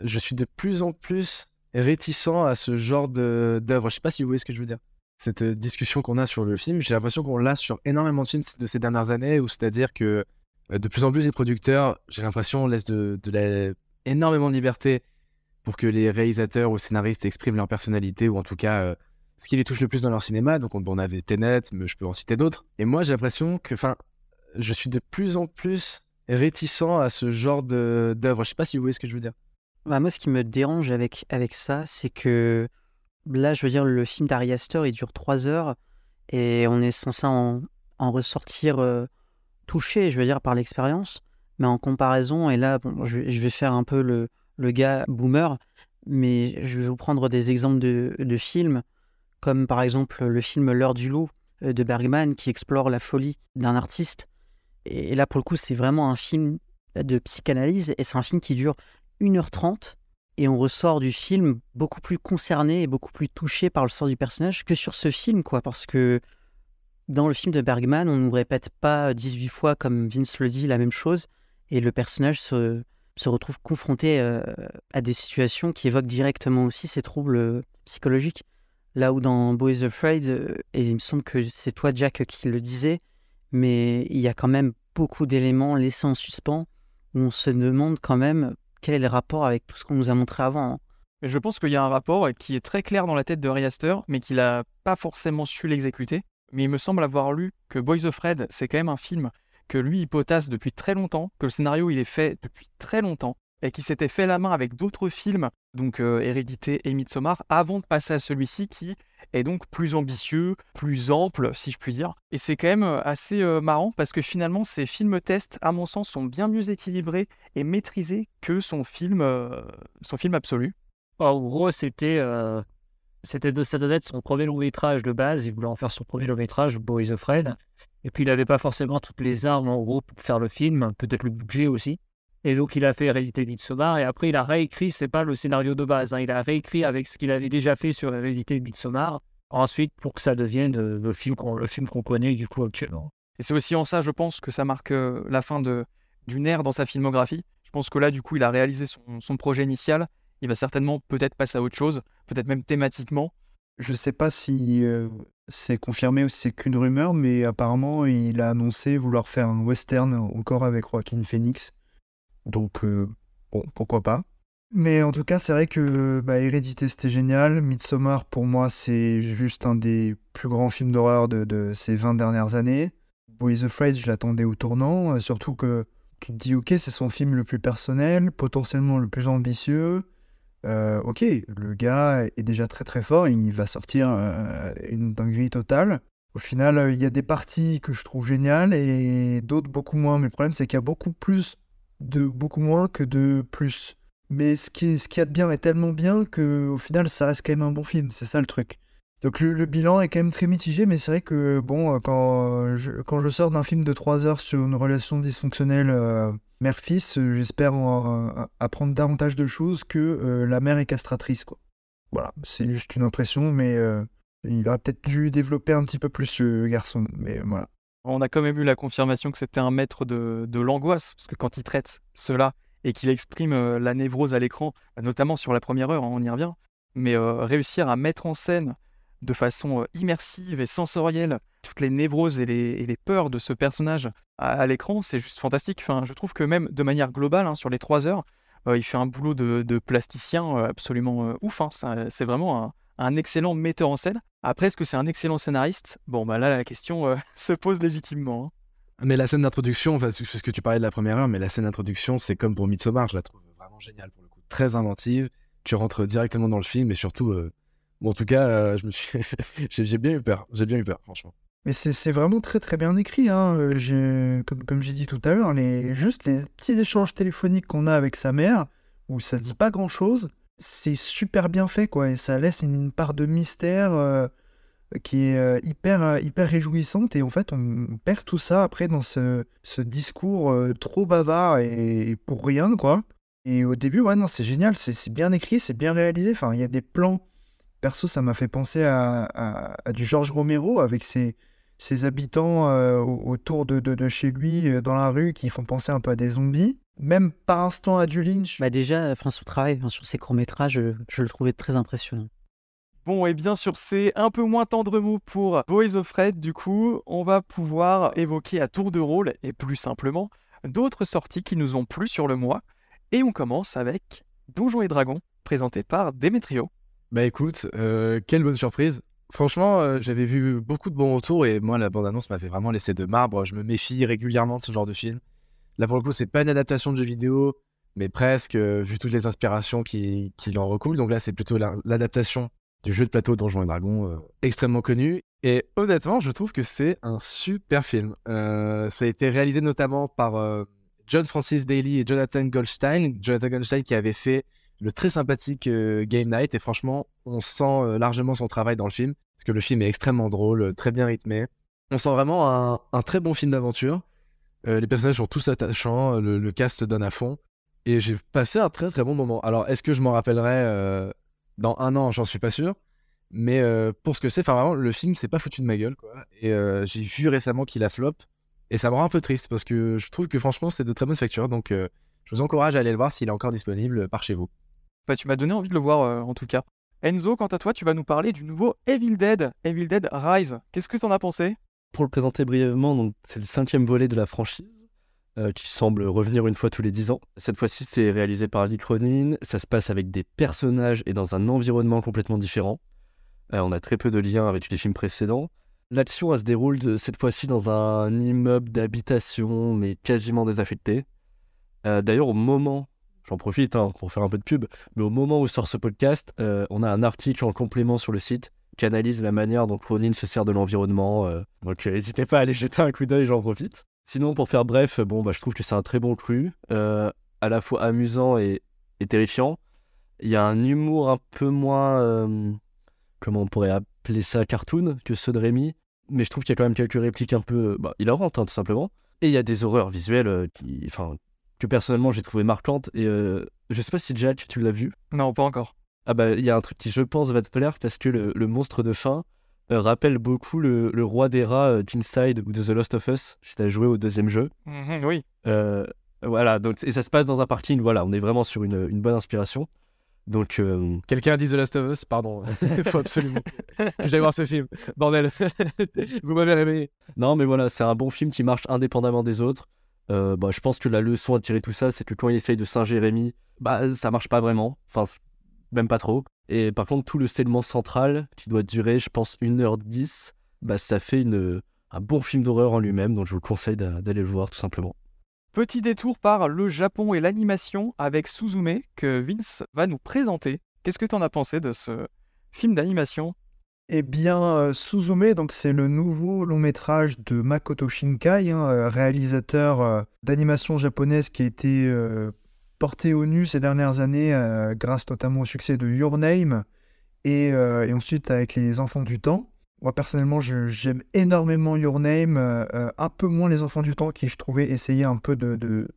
je suis de plus en plus réticent à ce genre d'œuvre. Je sais pas si vous voyez ce que je veux dire. Cette euh, discussion qu'on a sur le film, j'ai l'impression qu'on l'a sur énormément de films de ces dernières années, où c'est-à-dire que de plus en plus les producteurs, j'ai l'impression, laissent de, énormément de liberté pour que les réalisateurs ou scénaristes expriment leur personnalité, ou en tout cas euh, ce qui les touche le plus dans leur cinéma. Donc on, avait Tenet, mais je peux en citer d'autres. Et moi j'ai l'impression que, enfin, je suis de plus en plus réticent à ce genre d'œuvre. Je sais pas si vous voyez ce que je veux dire. Bah, moi, ce qui me dérange avec, avec ça, c'est que là, je veux dire, le film d'Ari Aster, il dure trois heures et on est censé en, en ressortir euh, touché, je veux dire, par l'expérience. Mais en comparaison, et là, bon, je, vais- faire un peu le, le gars boomer, mais je vais vous prendre des exemples de, de films, comme par exemple le film L'heure du loup euh, de Bergman, qui explore la folie d'un artiste. Et, et là, pour le coup, c'est vraiment un film de psychanalyse, et c'est un film qui dure 1h30 et on ressort du film beaucoup plus concerné et beaucoup plus touché par le sort du personnage que sur ce film, quoi. Parce que dans le film de Bergman, on ne nous répète pas 18 fois, comme Vince le dit, la même chose, et le personnage se, se retrouve confronté euh, à des situations qui évoquent directement aussi ses troubles euh, psychologiques. Là où dans Boys Afraid, euh, et il me semble que c'est toi, Jack, qui le disais, mais il y a quand même beaucoup d'éléments laissés en suspens où on se demande quand même quel est le rapport avec tout ce qu'on nous a montré avant. hein. Je pense qu'il y a un rapport qui est très clair dans la tête de Aster, mais qu'il n'a pas forcément su l'exécuter. Mais il me semble avoir lu que Boys of Red, c'est quand même un film que lui, il potasse depuis très longtemps, que le scénario, il est fait depuis très longtemps, et qui s'était fait la main avec d'autres films, donc euh, Hérédité et Midsommar, avant de passer à celui-ci qui est donc plus ambitieux, plus ample, si je puis dire. Et c'est quand même euh, assez euh, marrant parce que finalement, ces films tests, à mon sens, sont bien mieux équilibrés et maîtrisés que son film, son film absolu. En gros, c'était c'était de ça être son premier long métrage de base. Il voulait en faire son premier long métrage, Boys of Red. Et puis il n'avait pas forcément toutes les armes en gros pour faire le film, peut-être le budget aussi. Et donc il a fait Hérédité Midsommar et après il a réécrit, c'est pas le scénario de base, hein, il a réécrit avec ce qu'il avait déjà fait sur Hérédité Midsommar. Ensuite pour que ça devienne euh, le film qu'on connaît du coup actuellement. Et c'est aussi en ça, je pense, que ça marque euh, la fin d'une ère dans sa filmographie. Je pense que là, du coup, il a réalisé son, son projet initial. Il va certainement peut-être passer à autre chose, peut-être même thématiquement. Je sais pas si euh, c'est confirmé ou si c'est qu'une rumeur, mais apparemment il a annoncé vouloir faire un western encore avec Joaquin Phoenix. Donc euh, bon, pourquoi pas. Mais en tout cas, c'est vrai que bah, Hérédité c'était génial. Midsommar pour moi c'est juste un des plus grands films d'horreur de, de ces 20 dernières années. Boys Afraid, je l'attendais au tournant, euh, surtout que tu te dis ok, c'est son film le plus personnel, potentiellement le plus ambitieux. Euh, ok, le gars est déjà très très fort, il va sortir euh, une dinguerie totale. Au final, euh, il y a des parties que je trouve géniales et d'autres beaucoup moins. Mais le problème, c'est qu'il y a beaucoup plus de beaucoup moins que de plus. Mais ce qui, ce qui a de bien est tellement bien que au final, ça reste quand même un bon film. C'est ça le truc. Donc le, bilan est quand même très mitigé, mais c'est vrai que bon, euh, quand je, quand je sors d'un film de 3 heures sur une relation dysfonctionnelle euh, mère-fils, euh, j'espère en- euh, apprendre davantage de choses que euh, la mère est castratrice, quoi. Voilà, c'est juste une impression, mais euh, il aurait peut-être dû développer un petit peu plus ce garçon, mais voilà. On a quand même eu la confirmation que c'était un maître de, de l'angoisse, parce que quand il traite cela et qu'il exprime euh, la névrose à l'écran, notamment sur la première heure, hein, on y revient, mais euh, réussir à mettre en scène de façon euh, immersive et sensorielle toutes les névroses et les, peurs de ce personnage à, l'écran, c'est juste fantastique. Enfin, je trouve que même de manière globale, hein, sur les trois heures, euh, il fait un boulot de, plasticien euh, absolument ouf. hein. C'est vraiment un, excellent metteur en scène. Après, est-ce que c'est un excellent scénariste? Bon, bah là, la question se pose légitimement. hein. Mais la scène d'introduction, enfin, c'est ce que tu parlais de la première heure, mais la scène d'introduction, c'est comme pour Midsommar, je la trouve vraiment géniale pour le coup. Très inventive, tu rentres directement dans le film et surtout, en tout cas, euh, je me suis, j'ai bien eu peur, j'ai bien eu peur, franchement. Mais c'est vraiment très très bien écrit, hein. euh, Comme, j'ai dit tout à l'heure, les, juste les petits échanges téléphoniques qu'on a avec sa mère, où ça dit pas grand chose, c'est super bien fait, quoi, et ça laisse une, part de mystère euh, qui est hyper, hyper réjouissante, et en fait, on, perd tout ça après dans ce, discours trop bavard et, et pour rien, quoi. Et au début, ouais, c'est génial, c'est bien écrit, c'est bien réalisé, enfin, il y a des plans. Perso, ça m'a fait penser à, à- à du George Romero avec ses, habitants euh, au- autour de, de- de chez lui, euh, dans la rue, qui font penser un peu à des zombies. Même par instant à du Lynch. Bah déjà, enfin, son travail enfin, sur ses courts-métrages, je, je le trouvais très impressionnant. Bon, et bien sur ces un peu moins tendres mots pour Boys of Fred, du coup, on va pouvoir évoquer à tour de rôle, et plus simplement, d'autres sorties qui nous ont plu sur le mois. Et on commence avec Donjons et Dragons, présenté par Demetrio. Bah écoute, euh, quelle bonne surprise. Franchement, euh, j'avais vu beaucoup de bons retours et moi, la bande-annonce m'avait vraiment laissé de marbre. Je me méfie régulièrement de ce genre de film. Là, pour le coup, c'est pas une adaptation de jeu vidéo, mais presque, euh, vu toutes les inspirations qui, qui en recoulent. Donc là, c'est plutôt la- l'adaptation du jeu de plateau Donjons et Dragons, extrêmement connu. Et honnêtement, je trouve que c'est un super film. Ça a été réalisé notamment par John Francis Daly et Jonathan Goldstein. Jonathan Goldstein qui avait fait le très sympathique euh, Game Night. Et franchement, on sent euh, largement son travail dans le film. Parce que le film est extrêmement drôle, euh, très bien rythmé. On sent vraiment un, très bon film d'aventure. Les personnages sont tous attachants, le, cast se donne à fond. Et j'ai passé un très très bon moment. Alors, est-ce que je m'en rappellerai dans un an? J'en suis pas sûr. Mais pour ce que c'est, enfin vraiment, le film, c'est pas foutu de ma gueule, quoi. Et j'ai vu récemment qu'il a flop. Et ça me rend un peu triste parce que je trouve que franchement, c'est de très bonne facture. Donc, je vous encourage à aller le voir s'il est encore disponible par chez vous. Bah, tu m'as donné envie de le voir euh, en tout cas. Enzo, quant à toi, tu vas nous parler du nouveau Evil Dead, Evil Dead Rise. Qu'est-ce que t'en as pensé? Pour le présenter brièvement, c'est le cinquième volet de la franchise, euh, qui semble revenir une fois tous les dix ans. Cette fois-ci, c'est réalisé par Lee Cronin. Ça se passe avec des personnages et dans un environnement complètement différent. Euh, on a très peu de liens avec les films précédents. L'action, se déroule cette fois-ci dans un immeuble d'habitation, mais quasiment désaffecté. D'ailleurs, au moment, j'en profite hein, pour faire un peu de pub, mais au moment où sort ce podcast, euh, on a un article en complément sur le site qui analyse la manière dont Cronin se sert de l'environnement. euh, donc euh, n'hésitez pas à aller jeter un coup d'œil, j'en profite. Sinon, pour faire bref, bon, bah, je trouve que c'est un très bon cru, à la fois amusant et, terrifiant. Il y a un humour un peu moins, comment on pourrait appeler ça, cartoon que ceux de Rémi, mais je trouve qu'il y a quand même quelques répliques un peu bah, hilarantes, hein, tout simplement. Et il y a des horreurs visuelles qui, enfin, que personnellement j'ai trouvé marquantes. Et euh, je sais pas si Jack, tu l'as vu. Non, pas encore. Ah bah, il y a un truc qui, je pense, va te plaire parce que le, le monstre de fin euh, rappelle beaucoup le, le roi des rats euh, d'Inside ou de The Lost of Us, si t'as joué au deuxième jeu. Mhm, oui. Euh, voilà, donc, et ça se passe dans un parking, voilà, on est vraiment sur une, une bonne inspiration. Donc, euh, Quelqu'un a dit The Last of Us Pardon. Il faut absolument que j'aille voir ce film. Bordel. vous m'avez réveillé. non, mais voilà, c'est un bon film qui marche indépendamment des autres. Euh, bah, je pense que la leçon à tirer tout ça, c'est que quand il essaye de singer Rémi, bah, ça marche pas vraiment. Enfin, même pas trop. Et par contre, tout le segment central, qui doit durer, je pense, 1h10, bah, ça fait une, un bon film d'horreur en lui-même. Donc, je vous conseille d'a- d'aller le voir, tout simplement. Petit détour par le Japon et l'animation avec Suzume que Vince va nous présenter. Qu'est-ce que tu en as pensé de ce film d'animation? Eh bien, Suzume, donc c'est le nouveau long métrage de Makoto Shinkai, hein, réalisateur d'animation japonaise qui a été porté au nu ces dernières années grâce notamment au succès de Your Name et, ensuite avec Les Enfants du Temps. Moi personnellement, j'aime énormément Your Name, un peu moins Les Enfants du Temps qui je trouvais essayer un peu de, de,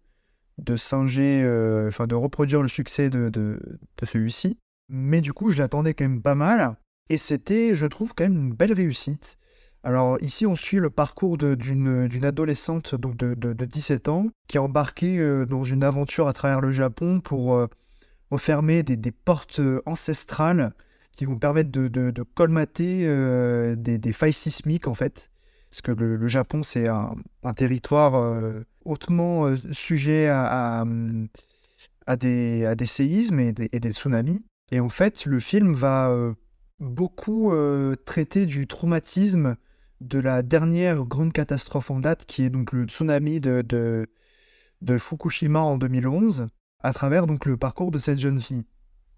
de singer, enfin de reproduire le succès de, de, de celui-ci. Mais du coup, je l'attendais quand même pas mal. Et c'était, je trouve, quand même une belle réussite. Alors ici, on suit le parcours d'une adolescente donc de, de- de 17 ans qui est embarquée euh, dans une aventure à travers le Japon pour euh, refermer des, des portes euh, ancestrales qui vont permettre de, de- colmater euh, des, des failles sismiques en fait. Parce que le, Japon, c'est un, un territoire hautement sujet à, à, des, à des séismes et des, et tsunamis. Et en fait, le film va beaucoup euh, traiter du traumatisme de la dernière grande catastrophe en date, qui est donc le tsunami de, de, Fukushima en 2011, à travers donc le parcours de cette jeune fille.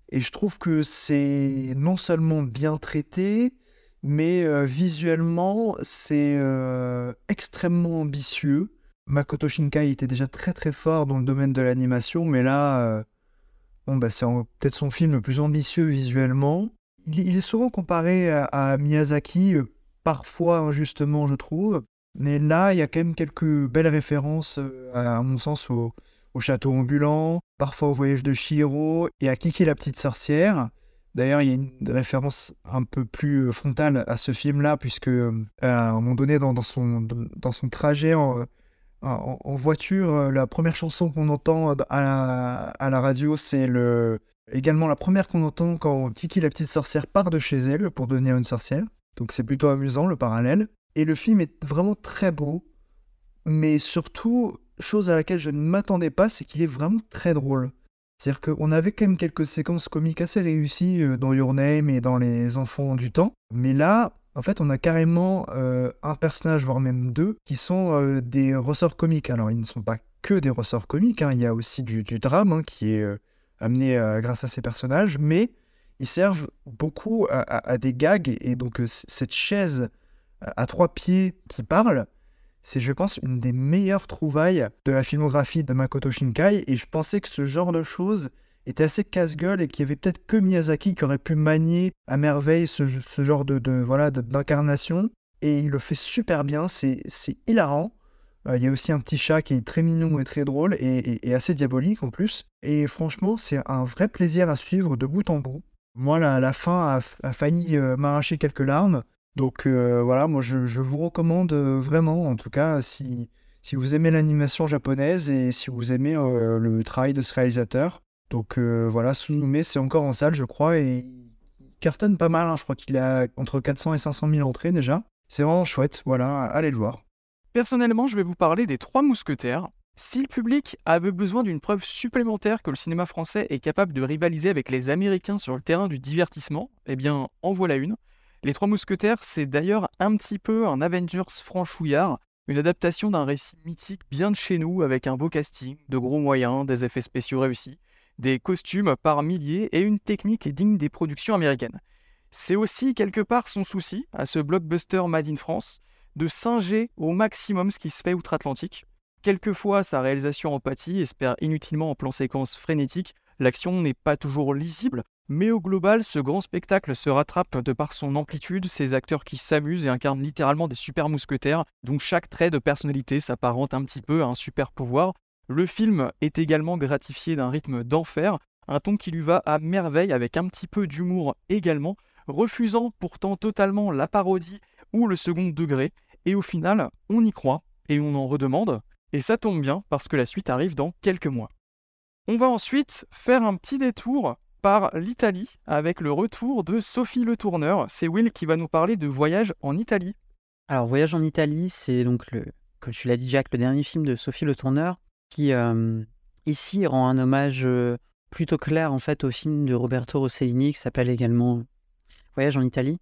Et je trouve que c'est non seulement bien traité, mais euh, visuellement, c'est euh, extrêmement ambitieux. Makoto Shinkai était déjà très très fort dans le domaine de l'animation, mais là, bon, bah, c'est peut-être son film le plus ambitieux visuellement. Il, est souvent comparé à, Miyazaki, euh, parfois injustement, je trouve. Mais là, il y a quand même quelques belles références, euh, à, mon sens, au, au château ambulant, parfois au voyage de Chihiro et à Kiki la petite sorcière. D'ailleurs, il y a une référence un peu plus frontale à ce film-là, puisque euh, à un moment donné, dans, son, dans son trajet en, en voiture, euh, la première chanson qu'on entend à la, à la radio, c'est le, également la première qu'on entend quand Kiki la petite sorcière part de chez elle pour devenir une sorcière. Donc c'est plutôt amusant le parallèle. Et le film est vraiment très beau, mais surtout, chose à laquelle je ne m'attendais pas, c'est qu'il est vraiment très drôle. C'est-à-dire qu'on avait quand même quelques séquences comiques assez réussies euh, dans Your Name et dans Les Enfants du Temps. Mais là, en fait, on a carrément euh, un personnage, voire même deux, qui sont euh, des ressorts comiques. Alors, ils ne sont pas que des ressorts comiques, hein. il y a aussi du, drame hein, qui est amené grâce à ces personnages, mais ils servent beaucoup à, des gags. Et donc, euh, cette chaise à trois pieds qui parle, c'est, je pense, une des meilleures trouvailles de la filmographie de Makoto Shinkai. Et je pensais que ce genre de choses était assez casse-gueule et qu'il y avait peut-être que Miyazaki qui aurait pu manier à merveille ce, genre de, voilà d'incarnation. Et il le fait super bien, c'est, hilarant. Euh, Il y a aussi un petit chat qui est très mignon et très drôle et, assez diabolique en plus. Et franchement, c'est un vrai plaisir à suivre de bout en bout. Moi, la, fin a, failli euh, m'arracher quelques larmes. Donc euh, voilà, moi je, je vous recommande vraiment, en tout cas, si, si vous aimez l'animation japonaise et si vous aimez le travail de ce réalisateur. Donc euh, voilà, Suzume, c'est encore en salle, je crois, et il cartonne pas mal. hein. Je crois qu'il a entre 400 et 500 000 entrées déjà. C'est vraiment chouette, voilà, allez le voir. Personnellement, je vais vous parler des Trois Mousquetaires. Si le public avait besoin d'une preuve supplémentaire que le cinéma français est capable de rivaliser avec les Américains sur le terrain du divertissement, eh bien, en voilà une. Les Trois Mousquetaires, c'est d'ailleurs un petit peu un Avengers franchouillard, une adaptation d'un récit mythique bien de chez nous avec un beau casting, de gros moyens, des effets spéciaux réussis, des costumes par milliers et une technique digne des productions américaines. C'est aussi quelque part son souci, à ce blockbuster Made in France, de singer au maximum ce qui se fait outre-Atlantique. Quelquefois, sa réalisation en espère inutilement en plan séquence frénétique, l'action n'est pas toujours lisible, mais au global, ce grand spectacle se rattrape de par son amplitude, ses acteurs qui s'amusent et incarnent littéralement des super mousquetaires, dont chaque trait de personnalité s'apparente un petit peu à un super pouvoir. Le film est également gratifié d'un rythme d'enfer, un ton qui lui va à merveille avec un petit peu d'humour également, refusant pourtant totalement la parodie ou le second degré, et au final, on y croit et on en redemande, et ça tombe bien parce que la suite arrive dans quelques mois. On va ensuite faire un petit détour par l'Italie avec le retour de Sophie Le Tourneur. C'est Will qui va nous parler de voyage en Italie. Alors, Voyage en Italie, c'est donc, le, comme tu l'as dit, Jack, le dernier film de Sophie Le Tourneur, qui ici rend un hommage plutôt clair en fait au film de Roberto Rossellini qui s'appelle également Voyage en Italie.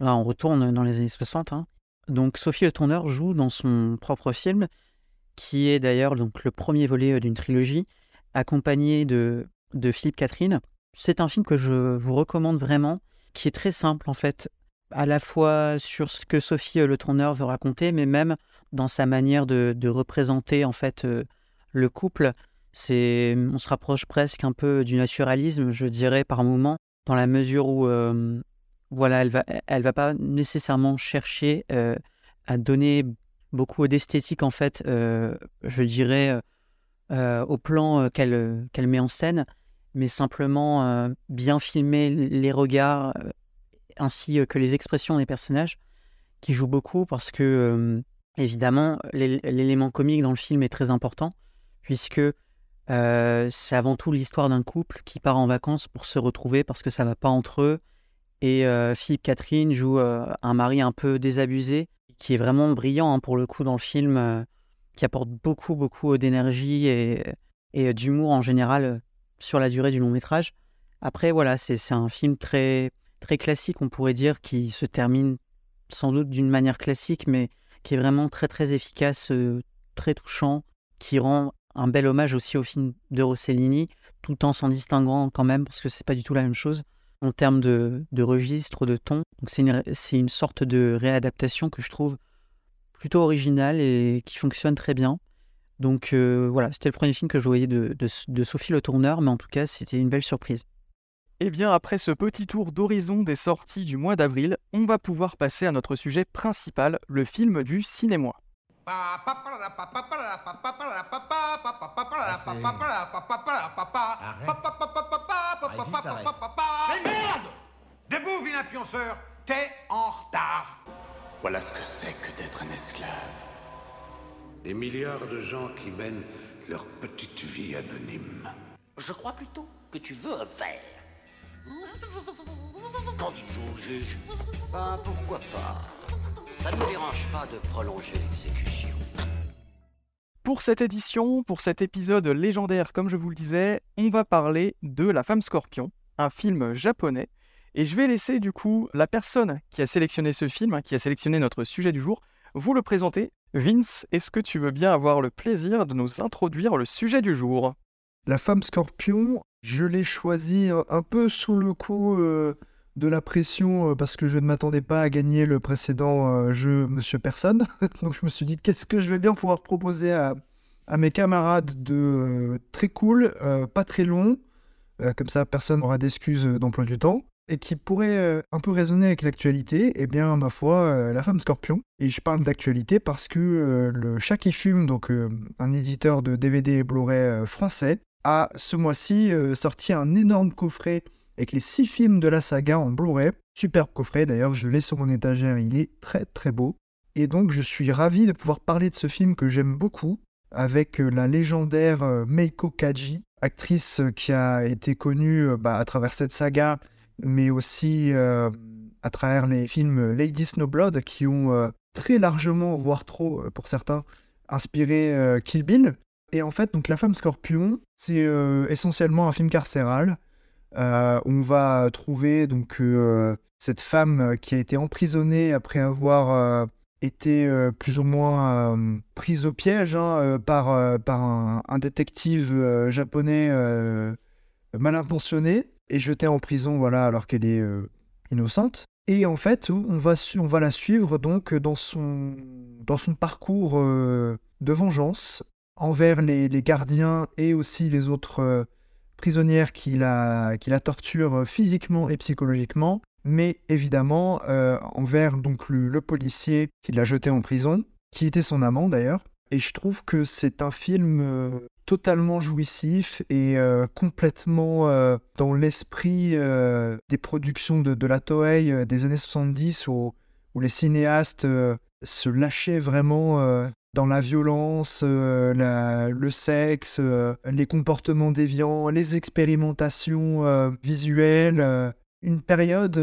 Là, on retourne dans les années 60. hein. Donc, Sophie Le Tourneur joue dans son propre film, qui est d'ailleurs donc le premier volet d'une trilogie, accompagné de, de Philippe Catherine. C'est un film que je vous recommande vraiment, qui est très simple en fait, à la fois sur ce que Sophie Le Tourneur veut raconter, mais même dans sa manière de, représenter en fait le couple. C'est, on se rapproche presque un peu du naturalisme, je dirais par moment, dans la mesure où euh, voilà, elle va, elle va pas nécessairement chercher euh, à donner beaucoup d'esthétique en fait, euh, je dirais, au plan qu'elle qu'elle met en scène, mais simplement bien filmer les regards ainsi que les expressions des personnages qui jouent beaucoup parce que évidemment l'é- l'élément comique dans le film est très important puisque euh, c'est avant tout l'histoire d'un couple qui part en vacances pour se retrouver parce que ça va pas entre eux. Et euh, Philippe Catherine joue euh, un mari un peu désabusé qui est vraiment brillant hein, pour le coup dans le film qui apporte beaucoup beaucoup d'énergie et, et d'humour en général sur la durée du long métrage. Après voilà c'est un film très très classique on pourrait dire qui se termine sans doute d'une manière classique mais qui est vraiment très très efficace très touchant qui rend un bel hommage aussi au film de Rossellini tout en s'en distinguant quand même parce que c'est pas du tout la même chose en termes de, registre, de ton. Donc c'est une, sorte de réadaptation que je trouve plutôt originale et qui fonctionne très bien. Donc euh, voilà, c'était le premier film que je voyais de Sophie Le Tourneur, mais en tout cas c'était une belle surprise. Et Eh bien après ce petit tour d'horizon des sorties du mois d'avril, on va pouvoir passer à notre sujet principal, le film du cinéma. Mais merde Debout, vilain pionceur T'es en retard Voilà ce que c'est que d'être un esclave. Des milliards de gens qui mènent leur petite vie anonyme. Je crois plutôt que tu veux un verre. Qu'en dites-vous, juge Ben, pourquoi pas Ça ne me dérange pas de prolonger l'exécution. Pour cette édition, pour cet épisode légendaire, comme je vous le disais, on va parler de La femme scorpion, un film japonais. Et je vais laisser du coup la personne qui a sélectionné ce film, hein, qui a sélectionné notre sujet du jour, vous le présenter. Vince, est-ce que tu veux bien avoir le plaisir de nous introduire le sujet du jour? La femme scorpion, je l'ai choisi un- un peu sous le coup euh, de la pression euh, parce que je ne m'attendais pas à gagner le précédent euh, jeu Monsieur Personne. Donc je me suis dit qu'est-ce que je vais bien pouvoir proposer à, à mes camarades de euh, très cool, pas très long, comme ça personne n'aura d'excuses d'emploi du temps, et qui pourrait un peu résonner avec l'actualité, eh bien ma foi, La femme scorpion. Et je parle d'actualité parce que le Chat qui fume, donc un éditeur de DVD et Blu-ray français, a ce mois-ci sorti un énorme coffret avec les six films de la saga en Blu-ray. Superbe coffret d'ailleurs, je l'ai sur mon étagère, il est très très beau. Et donc je suis ravi de pouvoir parler de ce film que j'aime beaucoup, avec euh, la légendaire euh, Meiko Kaji, actrice euh, qui a été connue bah, à travers cette saga, mais aussi à travers les films Lady Snowblood, qui ont très largement, voire trop pour certains, inspiré Kill Bill. Et en fait, donc La femme scorpion, c'est essentiellement un film carcéral. Euh, on va trouver donc euh, cette femme euh, qui a été emprisonnée après avoir été plus ou moins prise au piège hein, par, par un, détective japonais mal intentionné et jetée en prison voilà alors qu'elle est innocente. Et en fait, on va, on va la suivre donc dans son, dans son parcours de vengeance envers les gardiens et aussi les autres prisonnières qui la, torturent euh, physiquement et psychologiquement, mais évidemment euh, envers donc le, policier qui l'a jeté en prison, qui était son amant d'ailleurs. Et je trouve que c'est un film euh, totalement jouissif et complètement dans l'esprit des productions de, la Toei des années 70 où, les cinéastes se lâchaient vraiment dans la violence, euh, le sexe, euh, les comportements déviants, les expérimentations euh, visuelles. une période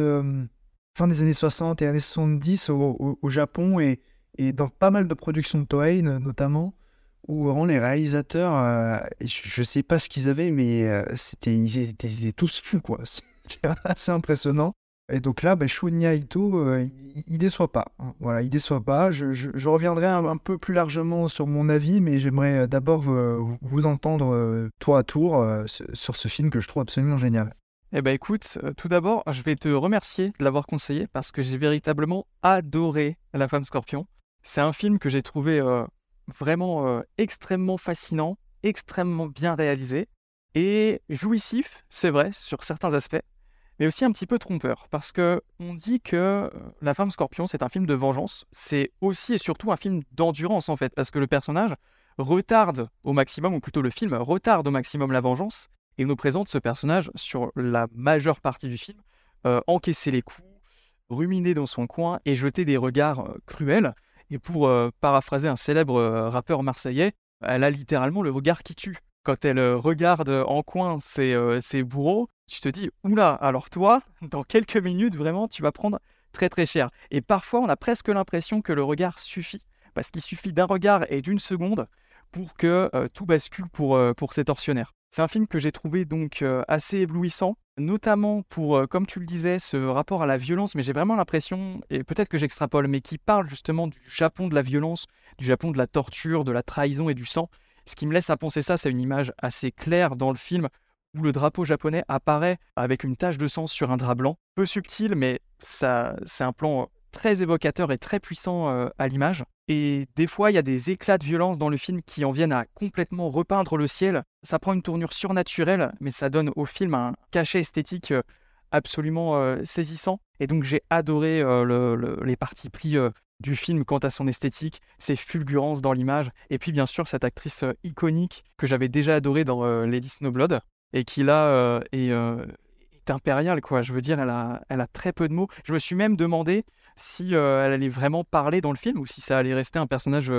fin des années 60 et années 70 au, Japon et, dans pas mal de productions de Toei no- notamment, où les réalisateurs, je, je sais pas ce qu'ils avaient, mais c'était, ils, étaient, tous fous, quoi. C'était assez impressionnant. Et donc là, bah, Shunya Ito, euh, il, déçoit pas. hein. Voilà, il déçoit pas. Je, reviendrai un, peu plus largement sur mon avis, mais j'aimerais euh, d'abord euh, vous, entendre tour à tour sur- ce film que je trouve absolument génial. Eh ben écoute, tout d'abord, je vais te remercier de l'avoir conseillé parce que j'ai véritablement adoré La femme scorpion. C'est un film que j'ai trouvé vraiment extrêmement fascinant, extrêmement bien réalisé et jouissif, c'est vrai, sur certains aspects, mais aussi un petit peu trompeur parce que on dit que euh, La femme scorpion, c'est un film de vengeance, c'est aussi et surtout un film d'endurance en fait parce que le personnage retarde au maximum, ou plutôt le film retarde au maximum la vengeance et nous présente ce personnage sur la majeure partie du film, euh, encaisser les coups, ruminer dans son coin et jeter des regards euh, cruels. Et pour paraphraser un célèbre rappeur marseillais, elle a littéralement le regard qui tue. Quand elle regarde en coin ses bourreaux, tu te dis, oula, alors toi, dans quelques minutes, vraiment, tu vas prendre très très cher. Et parfois, on a presque l'impression que le regard suffit, parce qu'il suffit d'un regard et d'une seconde pour que euh, tout bascule pour, euh, pour ces tortionnaires. C'est un film que j'ai trouvé donc euh, assez éblouissant, notamment pour, comme tu le disais, ce rapport à la violence, mais j'ai vraiment l'impression, et peut-être que j'extrapole, mais qui parle justement du Japon de la violence, du Japon de la torture, de la trahison et du sang. Ce qui me laisse à penser ça, c'est une image assez claire dans le film où le drapeau japonais apparaît avec une tache de sang sur un drap blanc, peu subtil, mais ça, c'est un plan très évocateur et très puissant euh, à l'image. Et des fois, il y a des éclats de violence dans le film qui en viennent à complètement repeindre le ciel. Ça prend une tournure surnaturelle, mais ça donne au film un cachet esthétique euh, absolument euh, saisissant. Et donc, j'ai adoré euh, le- le- les parties pris euh, du film quant à son esthétique, ses fulgurances dans l'image, et puis bien sûr cette actrice euh, iconique que j'avais déjà adorée dans euh, Lady Snowblood, et qui là euh, est, euh, est impériale, quoi. Je veux dire, elle a, très peu de mots. Je me suis même demandé si euh, elle allait vraiment parler dans le film ou si ça allait rester un personnage,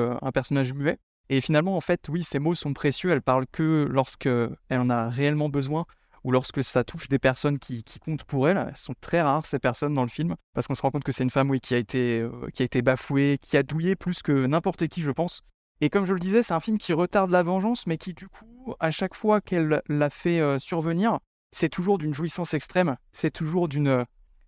muet. Et finalement, en fait, oui, ces mots sont précieux. Elle parle que lorsque elle en a réellement besoin ou lorsque ça touche des personnes qui, comptent pour elle. Elles sont très rares, ces personnes, dans le film, parce qu'on se rend compte que c'est une femme, qui a été bafouée, qui a douillé plus que n'importe qui, je pense. Et comme je le disais, c'est un film qui retarde la vengeance, mais qui, du coup, à chaque fois qu'elle l'a fait euh, survenir, c'est toujours d'une jouissance extrême, c'est toujours d'une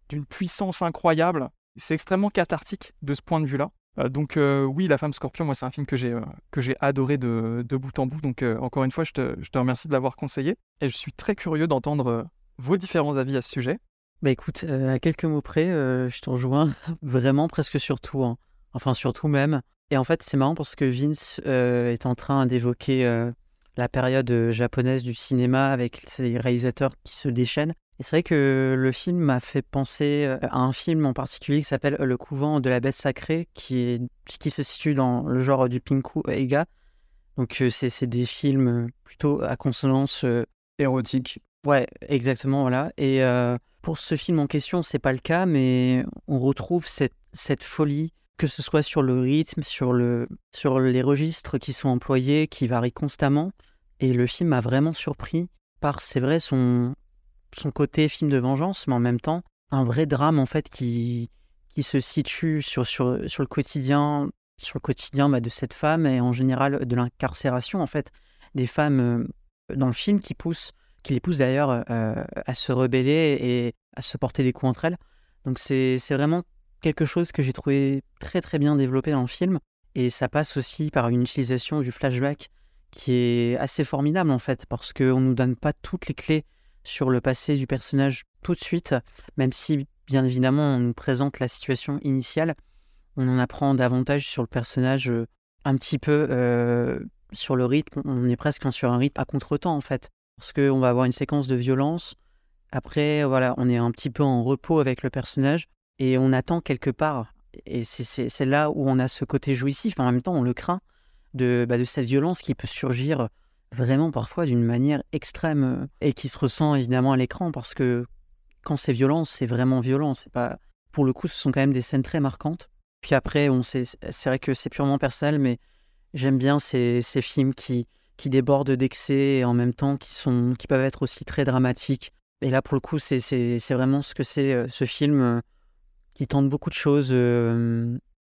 d'une puissance incroyable. C'est extrêmement cathartique de ce point de vue-là. Euh, donc euh, oui, La femme scorpion, moi c'est un film que j'ai euh, adoré de, de, bout en bout. Donc encore une fois, je te, remercie de l'avoir conseillé. Et je suis très curieux d'entendre vos différents avis à ce sujet. Bah écoute, à quelques mots près, je t'en rejoins vraiment presque sur tout. Hein. Enfin sur tout même. Et en fait c'est marrant parce que Vince est en train d'évoquer la période japonaise du cinéma avec ces réalisateurs qui se déchaînent. Et c'est vrai que le film m'a fait penser euh, à un film en particulier qui s'appelle Le couvent de la bête sacrée, qui, est, qui se situe dans le genre du Pinku Eiga. Donc euh, c'est des films plutôt à consonance euh, érotique. Ouais, exactement, voilà. Et pour ce film en question, c'est pas le cas, mais on retrouve cette, cette folie, que ce soit sur le rythme, sur, le, sur les registres qui sont employés, qui varient constamment. Et le film m'a vraiment surpris par, c'est vrai, son, côté film de vengeance, mais en même temps, un vrai drame en fait qui, se situe sur, le quotidien, sur le quotidien bah, de cette femme et en général de l'incarcération en fait des femmes euh, dans le film qui qui les poussent d'ailleurs euh, à se rebeller et à se porter des coups entre elles. Donc c'est vraiment quelque chose que j'ai trouvé très très bien développé dans le film et ça passe aussi par une utilisation du flashback qui est assez formidable en fait parce qu'on ne nous donne pas toutes les clés sur le passé du personnage tout de suite, même si bien évidemment on nous présente la situation initiale, on en apprend davantage sur le personnage euh, un petit peu euh, sur le rythme, on est presque sur un rythme à contre-temps en fait, parce qu'on va avoir une séquence de violence, après voilà, on est un petit peu en repos avec le personnage, et on attend quelque part, et c'est là où on a ce côté jouissif, mais en même temps on le craint, de, bah, cette violence qui peut surgir vraiment parfois d'une manière extrême euh, et qui se ressent évidemment à l'écran parce que quand c'est violent, c'est vraiment violent. C'est pas pour le coup, ce sont quand même des scènes très marquantes. Puis après, c'est vrai que c'est purement personnel, mais j'aime bien ces, films qui, débordent d'excès et en même temps qui, sont, qui peuvent être aussi très dramatiques. Et là, pour le coup, c'est, vraiment ce que c'est euh, ce film euh, qui tente beaucoup de choses.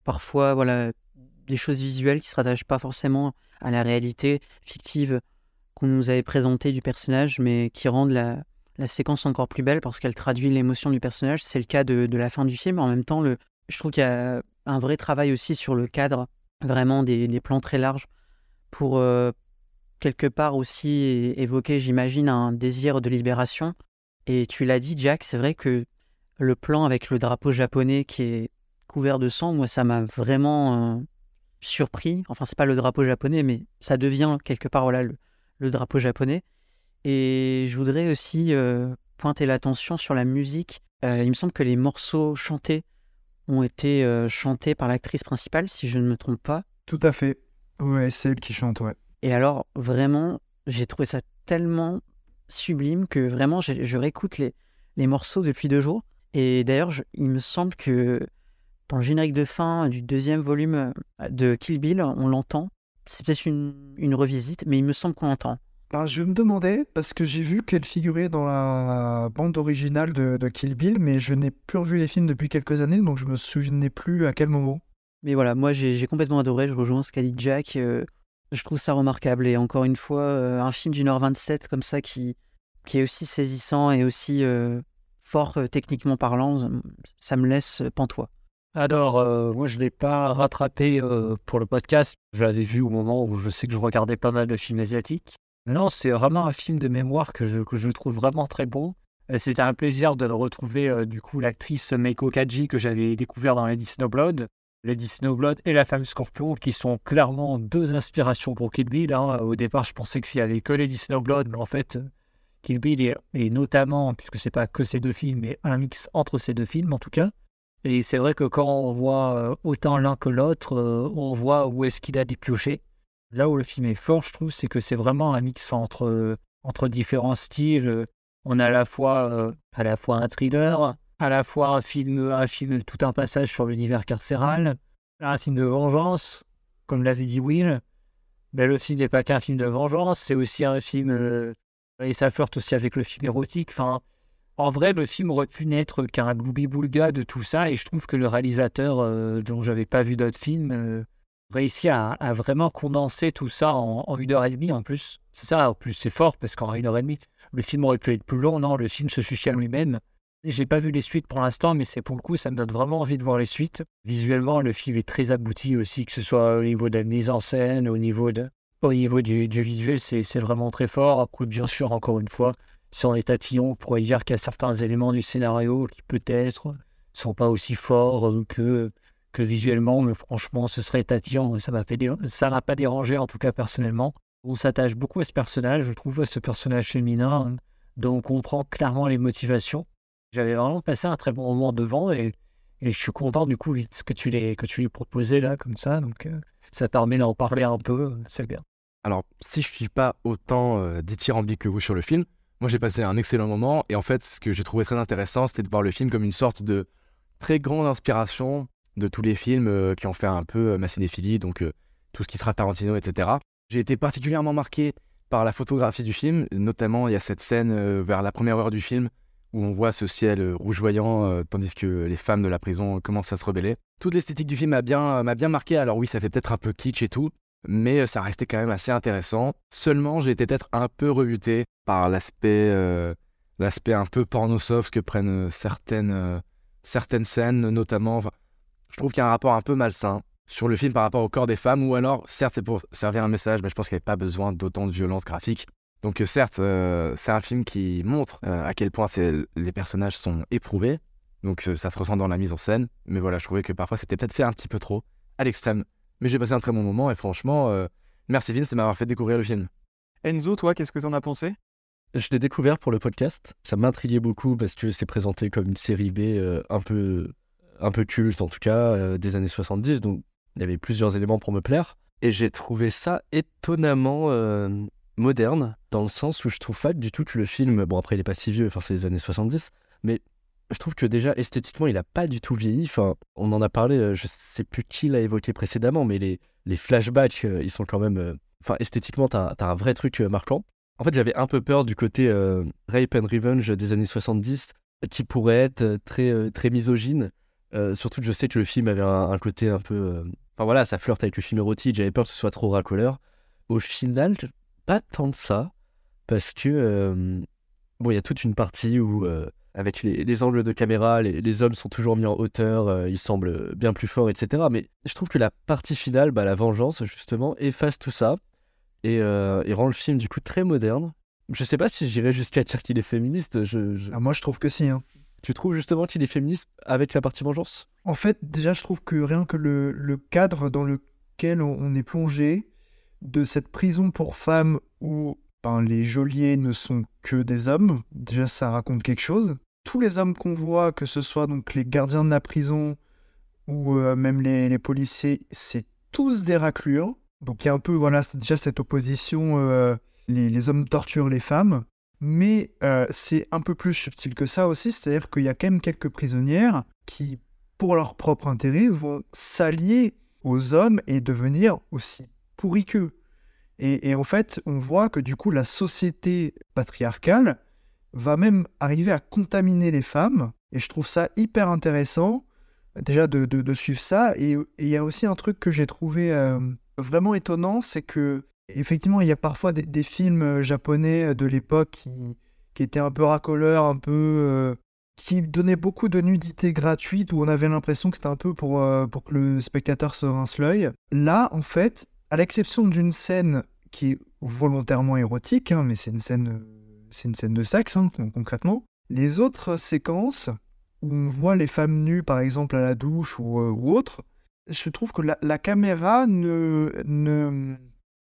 parfois, voilà, des choses visuelles qui ne se rattachent pas forcément à la réalité fictive qu'on nous avait présenté du personnage, mais qui rendent la, la séquence encore plus belle parce qu'elle traduit l'émotion du personnage. C'est le cas de, de, la fin du film. En même temps, le, je trouve qu'il y a un vrai travail aussi sur le cadre, vraiment des, des plans très larges, pour euh, quelque part aussi évoquer, j'imagine, un désir de libération. Et tu l'as dit, Jack, c'est vrai que le plan avec le drapeau japonais qui est couvert de sang, moi, ça m'a vraiment euh, surpris. Enfin, c'est pas le drapeau japonais, mais ça devient quelque part voilà, le, le drapeau japonais. Et je voudrais aussi euh, pointer l'attention sur la musique. Euh, il me semble que les morceaux chantés ont été chantés par l'actrice principale, si je ne me trompe pas. Tout à fait. Ouais, c'est elle qui chante, ouais. Et alors, vraiment, j'ai trouvé ça tellement sublime que vraiment, je, je réécoute les, les morceaux depuis deux jours. Et d'ailleurs, il me semble que dans le générique de fin du deuxième volume de Kill Bill, on l'entend. C'est peut-être une, une, revisite, mais il me semble qu'on l'entend. Ben, je me demandais, parce que j'ai vu qu'elle figurait dans la bande originale de, de, Kill Bill, mais je n'ai plus revu les films depuis quelques années, donc je me souvenais plus à quel moment. Mais voilà, moi j'ai complètement adoré, je rejoins ce qu'a dit Jack. Euh, je trouve ça remarquable, et encore une fois, euh, un film d'une heure 27 comme ça qui, qui est aussi saisissant et aussi euh, fort techniquement parlant, ça me laisse pantois. Alors, euh, moi, je ne l'ai pas rattrapé euh, pour le podcast. Je l'avais vu au moment où je sais que je regardais pas mal de films asiatiques. Non, c'est vraiment un film de mémoire que je, trouve vraiment très bon. C'était un plaisir de retrouver, euh, du coup, l'actrice Meiko Kaji que j'avais découvert dans Lady Snowblood. Lady Snowblood et la femme Scorpion, qui sont clairement deux inspirations pour Kill Bill. Hein. Au départ, je pensais que s'il y avait que Lady Snowblood, mais en fait, Kill Bill est, est notamment, puisque c'est pas que ces deux films, mais un mix entre ces deux films en tout cas. Et c'est vrai que quand on voit euh, autant l'un que l'autre, euh, on voit où est-ce qu'il a dépioché. Là où le film est fort, je trouve, c'est que c'est vraiment un mix entre, euh, entre différents styles. On a à la fois, à la fois un thriller, à la fois un film, un film, tout un passage sur l'univers carcéral, un film de vengeance, comme l'avait dit Will. Mais le film n'est pas qu'un film de vengeance, c'est aussi un film. Et ça flirte aussi avec le film érotique. Enfin, en vrai, le film aurait pu n'être qu'un gloubi-boulga de tout ça, et je trouve que le réalisateur, euh, dont j'avais pas vu d'autres films, euh, réussit à, à vraiment condenser tout ça en, en une heure et demie en plus. C'est ça, en plus, c'est fort parce qu'en une heure et demie, le film aurait pu être plus long. Non, le film se suffit à lui-même. J'ai pas vu les suites pour l'instant, mais c'est pour le coup, ça me donne vraiment envie de voir les suites. Visuellement, le film est très abouti aussi, que ce soit au niveau de la mise en scène, au niveau, de, au niveau du, du visuel, c'est vraiment très fort. Après, bien sûr, encore une fois, si on est on pourrait dire qu'il y a certains éléments du scénario qui peut-être sont pas aussi forts euh, que, que visuellement, mais franchement, ce serait tatillon. Ça m'a pas dérangé, en tout cas personnellement. On s'attache beaucoup à ce personnage, je trouve, à ce personnage féminin, dont on comprend clairement les motivations. J'avais vraiment passé un très bon moment devant et, et je suis content du coup vite que tu l'aies que tu lui proposé là comme ça. Donc euh, ça permet d'en parler un peu, c'est bien. Alors, si je suis pas autant euh, dithyrambique que vous sur le film, moi j'ai passé un excellent moment et en fait, ce que j'ai trouvé très intéressant, c'était de voir le film comme une sorte de très grande inspiration de tous les films euh, qui ont fait un peu euh, ma cinéphilie, donc euh, tout ce qui sera Tarantino, etc. J'ai été particulièrement marqué par la photographie du film, notamment il y a cette scène euh, vers la première heure du film où on voit ce ciel euh, rougeoyant euh, tandis que les femmes de la prison commencent à se rebeller. Toute l'esthétique du film m'a bien, bien marqué, alors oui, ça fait peut-être un peu kitsch et tout, mais euh, ça restait quand même assez intéressant. Seulement, j'ai été peut-être un peu rebuté par l'aspect euh, un peu porno soft que prennent euh, certaines, euh, certaines scènes, notamment. Je trouve qu'il y a un rapport un peu malsain sur le film par rapport au corps des femmes, ou alors, certes, c'est pour servir un message, mais je pense qu'il n'y avait pas besoin d'autant de violence graphique. Donc, euh, certes, euh, c'est un film qui montre euh, à quel point les personnages sont éprouvés, donc euh, ça se ressent dans la mise en scène, mais voilà, je trouvais que parfois c'était peut-être fait un petit peu trop, à l'extrême. Mais j'ai passé un très bon moment, et franchement, euh, merci Vince de m'avoir fait découvrir le film. Enzo, toi, qu'est-ce que t'en as pensé? Je l'ai découvert pour le podcast. Ça m'intriguait beaucoup parce que c'est présenté comme une série B euh, un peu un peu culte en tout cas euh, des années 70. Donc il y avait plusieurs éléments pour me plaire. Et j'ai trouvé ça étonnamment euh, moderne dans le sens où je trouve pas du tout que le film, bon après il est pas si vieux, enfin c'est les années 70, mais je trouve que déjà esthétiquement il a pas du tout vieilli. Enfin on en a parlé, euh, je sais plus qui l'a évoqué précédemment, mais les, les flashbacks euh, ils sont quand même, euh, enfin esthétiquement t'as as un vrai truc marquant. En fait, j'avais un peu peur du côté rape and revenge des années 70, qui pourrait être très, très misogyne. Surtout que je sais que le film avait un, côté un peu. Enfin voilà, ça flirte avec le film érotique, j'avais peur que ce soit trop racoleur. Au final, pas tant de ça, parce que. euh, Bon, il y a toute une partie où, euh, avec les, les angles de caméra, les, les hommes sont toujours mis en hauteur, euh, ils semblent bien plus forts, etc. Mais je trouve que la partie finale, bah, la vengeance, justement, efface tout ça et, euh, et rend le film du coup très moderne. Je sais pas si j'irais jusqu'à dire qu'il est féministe. Je, je- Ah, moi, je trouve que si. hein. Tu trouves justement qu'il est féministe avec la partie vengeance? En fait, déjà, je trouve que rien que le, le cadre dans lequel on, on est plongé, de cette prison pour femmes où ben, les geôliers ne sont que des hommes, déjà, ça raconte quelque chose. Tous les hommes qu'on voit, que ce soit donc les gardiens de la prison ou euh, même les, policiers, c'est tous des raclures. Donc il y a un peu, voilà, déjà cette opposition, euh, les, les hommes torturent les femmes. Mais euh, c'est un peu plus subtil que ça aussi, c'est-à-dire qu'il y a quand même quelques prisonnières qui, pour leur propre intérêt, vont s'allier aux hommes et devenir aussi pourris qu'eux. Et, et en fait, on voit que du coup, la société patriarcale va même arriver à contaminer les femmes. Et je trouve ça hyper intéressant, déjà de, de- suivre ça. Et il y a aussi un truc que j'ai trouvé euh, vraiment étonnant, c'est que effectivement, il y a parfois des, films euh, japonais de l'époque qui, qui étaient un peu racoleurs, un peu euh, qui donnaient beaucoup de nudité gratuite, où on avait l'impression que c'était un peu pour, pour que le spectateur se rince l'œil. Là, en fait, à l'exception d'une scène qui est volontairement érotique, hein, mais c'est une scène, euh, c'est une scène de sexe hein, con- concrètement. Les autres séquences où on voit les femmes nues, par exemple à la douche ou, euh, autre, je trouve que la, caméra ne, ne,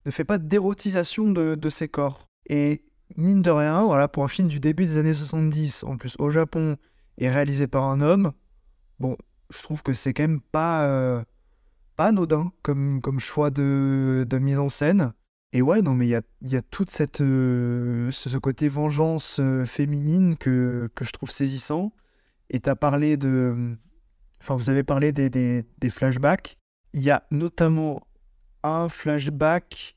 ne fait pas d'érotisation de, de ces corps. Et mine de rien, voilà, pour un film du début des années 70, en plus au Japon, et réalisé par un homme, bon, je trouve que c'est quand même pas, euh, pas anodin comme, comme choix de, de mise en scène. Et ouais, non, mais il y a, y a toute cette, euh, ce, côté vengeance euh, féminine que, que je trouve saisissant. Et tu as parlé de. Enfin, vous avez parlé des, des, flashbacks. Il y a notamment un flashback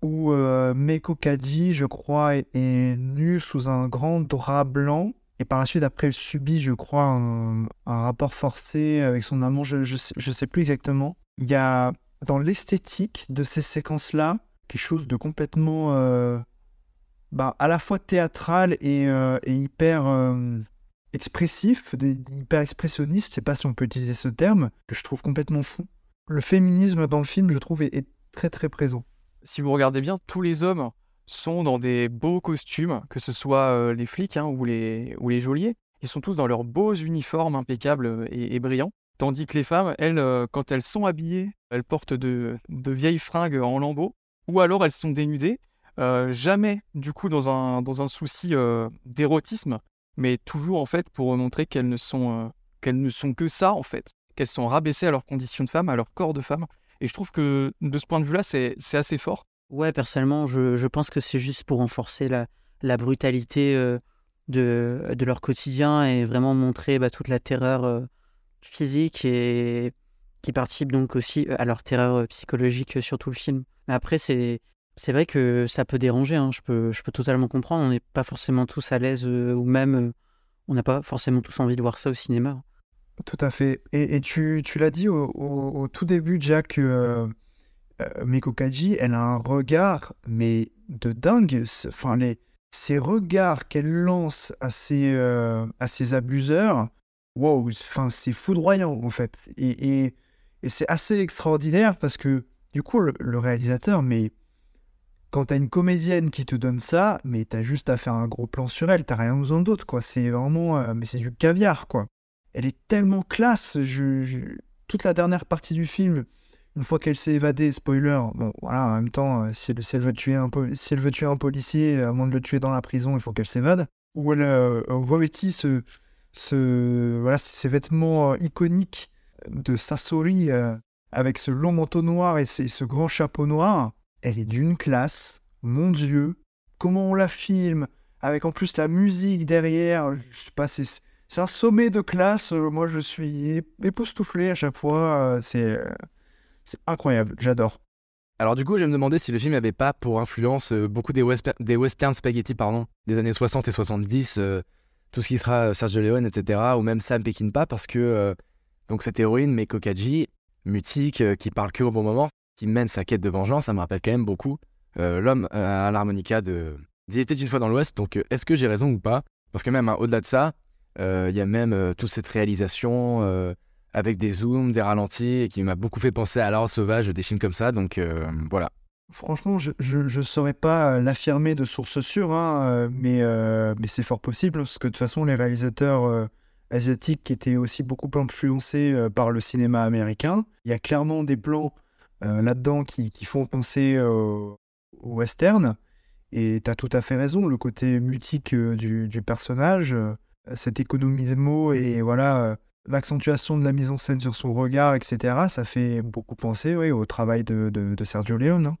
où euh, Meiko Kaji, je crois, est, est nue sous un grand drap blanc. Et par la suite, après, elle subit, je crois, un, rapport forcé avec son amant. Je, je, sais, plus exactement. Il y a dans l'esthétique de ces séquences-là quelque chose de complètement euh, bah, à la fois théâtral et, euh, hyper euh, expressif, hyper expressionniste, je sais pas si on peut utiliser ce terme, que je trouve complètement fou. Le féminisme dans le film, je trouve, est très très présent. Si vous regardez bien, tous les hommes sont dans des beaux costumes, que ce soit euh, les flics hein, ou, les, ou les geôliers. Ils sont tous dans leurs beaux uniformes impeccables euh, et, brillants. Tandis que les femmes, elles, euh, quand elles sont habillées, elles portent de, de vieilles fringues en lambeaux, ou alors elles sont dénudées. Jamais, du coup, dans un, dans un souci d'érotisme, mais toujours en fait pour montrer qu'elles ne sont, qu'elles ne sont que ça en fait, qu'elles sont rabaissées à leur condition de femme, à leur corps de femme. Et je trouve que de ce point de vue-là, c'est assez fort. Ouais, personnellement, je, je pense que c'est juste pour renforcer la, la brutalité euh, de, de leur quotidien et vraiment montrer bah, toute la terreur euh, physique et qui participe donc aussi euh, à leur terreur psychologique sur tout le film. Mais après, c'est c'est vrai que ça peut déranger, hein, je, peux, je peux totalement comprendre. On n'est pas forcément tous à l'aise ou même on n'a pas forcément tous envie de voir ça au cinéma. Tout à fait. Et, tu, tu l'as dit au, tout début, Jack, euh, Meiko Kaji, elle a un regard, mais de dingue. Enfin, les, ces regards qu'elle lance à ses, euh, à ses abuseurs, wow, enfin, c'est foudroyant, en fait. Et, et, c'est assez extraordinaire parce que, du coup, le, réalisateur, mais quand t'as une comédienne qui te donne ça, mais t'as juste à faire un gros plan sur elle, t'as rien besoin d'autre, quoi. C'est vraiment, euh, mais c'est du caviar, quoi. Elle est tellement classe. Toute la dernière partie du film, une fois qu'elle s'est évadée, spoiler, bon, voilà, en même temps, euh, si elle, veut tuer un si policier, euh, avant de le tuer dans la prison, il faut qu'elle s'évade. Où elle euh, revêtit ce, ce, voilà, ces vêtements euh, iconiques de Sasori euh, avec ce long manteau noir et ce, grand chapeau noir. Elle est d'une classe, mon Dieu. Comment on la filme, avec en plus la musique derrière, je sais pas, c'est c'est un sommet de classe. euh, moi, je suis ép- époustouflé à chaque fois. euh, c'est euh, c'est incroyable. J'adore. Alors du coup, je me demander si le film n'avait pas pour influence euh, beaucoup des, wesper- des western spaghetti pardon, des années 60 et 70, euh, tout ce qui sera euh, Sergio Leone, etc., ou même Sam Peckinpah, parce que euh, donc cette héroïne, Meiko Kaji, mutique, qui parle que au bon moment, qui mène sa quête de vengeance, ça me rappelle quand même beaucoup l'homme à l'harmonica de d'Il était une fois dans l'Ouest. Donc est-ce que j'ai raison ou pas? Parce que même hein, au-delà de ça, il y a même toute cette réalisation avec des zooms, des ralentis, et qui m'a beaucoup fait penser à l'art sauvage, des films comme ça. Donc euh, voilà. Franchement, je ne saurais pas euh, l'affirmer de source sûre, hein, euh, mais, c'est fort possible, parce que de toute façon, les réalisateurs euh, asiatiques étaient aussi beaucoup influencés par le cinéma américain. Il y a clairement des plans là-dedans qui, font penser euh, au western, et tu as tout à fait raison, le côté mutique du, du personnage, cette économie de mots et voilà, l'accentuation de la mise en scène sur son regard, etc., ça fait beaucoup penser oui, au travail de, de- de Sergio Leone. hein.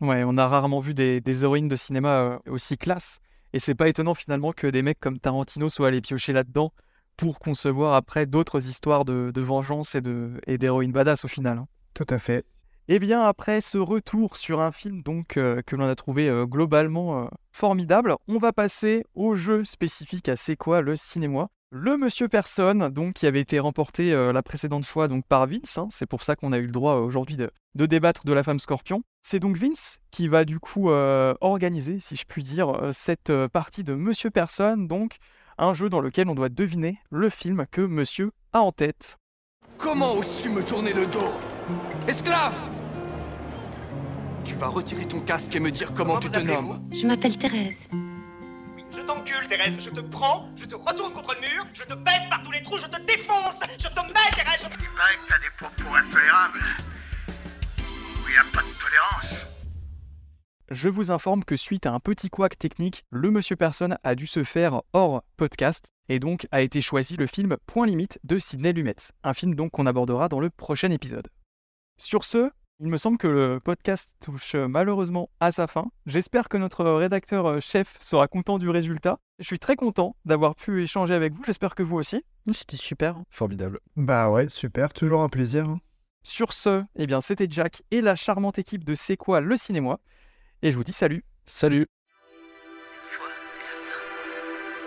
Ouais, on a rarement vu des, des héroïnes de cinéma euh, aussi classe. Et c'est pas étonnant finalement que des mecs comme Tarantino soient allés piocher là-dedans pour concevoir après d'autres histoires de, de vengeance et d'héroïnes badass au final. hein. Tout à fait. Et bien après ce retour sur un film donc euh, que l'on a trouvé euh, globalement euh, formidable, on va passer au jeu spécifique à C'est quoi le cinéma? Le Monsieur Personne, donc qui avait été remporté euh, la précédente fois donc par Vince, hein, c'est pour ça qu'on a eu le droit euh, aujourd'hui de, de débattre de la femme scorpion. C'est donc Vince qui va du coup euh, organiser, si je puis dire, euh, cette euh, partie de Monsieur Personne, donc un jeu dans lequel on doit deviner le film que Monsieur a en tête. Comment oses-tu me tourner le dos? Esclave Tu vas retirer ton casque et me dire comment, tu te nommes? Je m'appelle Thérèse. Je t'encule, Thérèse, je te prends, je te retourne contre le mur, je te baisse par tous les trous, je te défonce, je te mets, Thérèse. Il paraît que t'as des propos intolérables. Où y a pas de tolérance. Je vous informe que suite à un petit couac technique, le Monsieur Personne a dû se faire hors podcast et donc a été choisi le film Point Limite de Sidney Lumet, un film donc qu'on abordera dans le prochain épisode. Sur ce, Il me semble que le podcast touche euh, malheureusement à sa fin. J'espère que notre rédacteur euh, chef sera content du résultat. Je suis très content d'avoir pu échanger avec vous. J'espère que vous aussi. C'était super. Formidable. Bah ouais, super, toujours un plaisir. hein. Sur ce, eh bien, c'était Jack et la charmante équipe de C'est quoi le cinéma. Et je vous dis salut. Salut.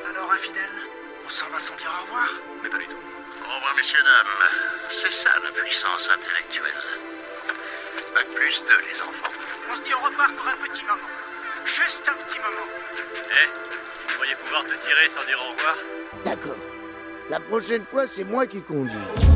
Alors, infidèle, on s'en va sans dire au revoir Mais pas du tout. Au revoir, messieurs, dames. C'est ça la puissance intellectuelle. Bac plus 2, les enfants. On se dit au revoir pour un petit moment. Juste un petit moment. Eh, vous pourriez pouvoir te tirer sans dire au revoir? D'accord. La prochaine fois, c'est moi qui conduis.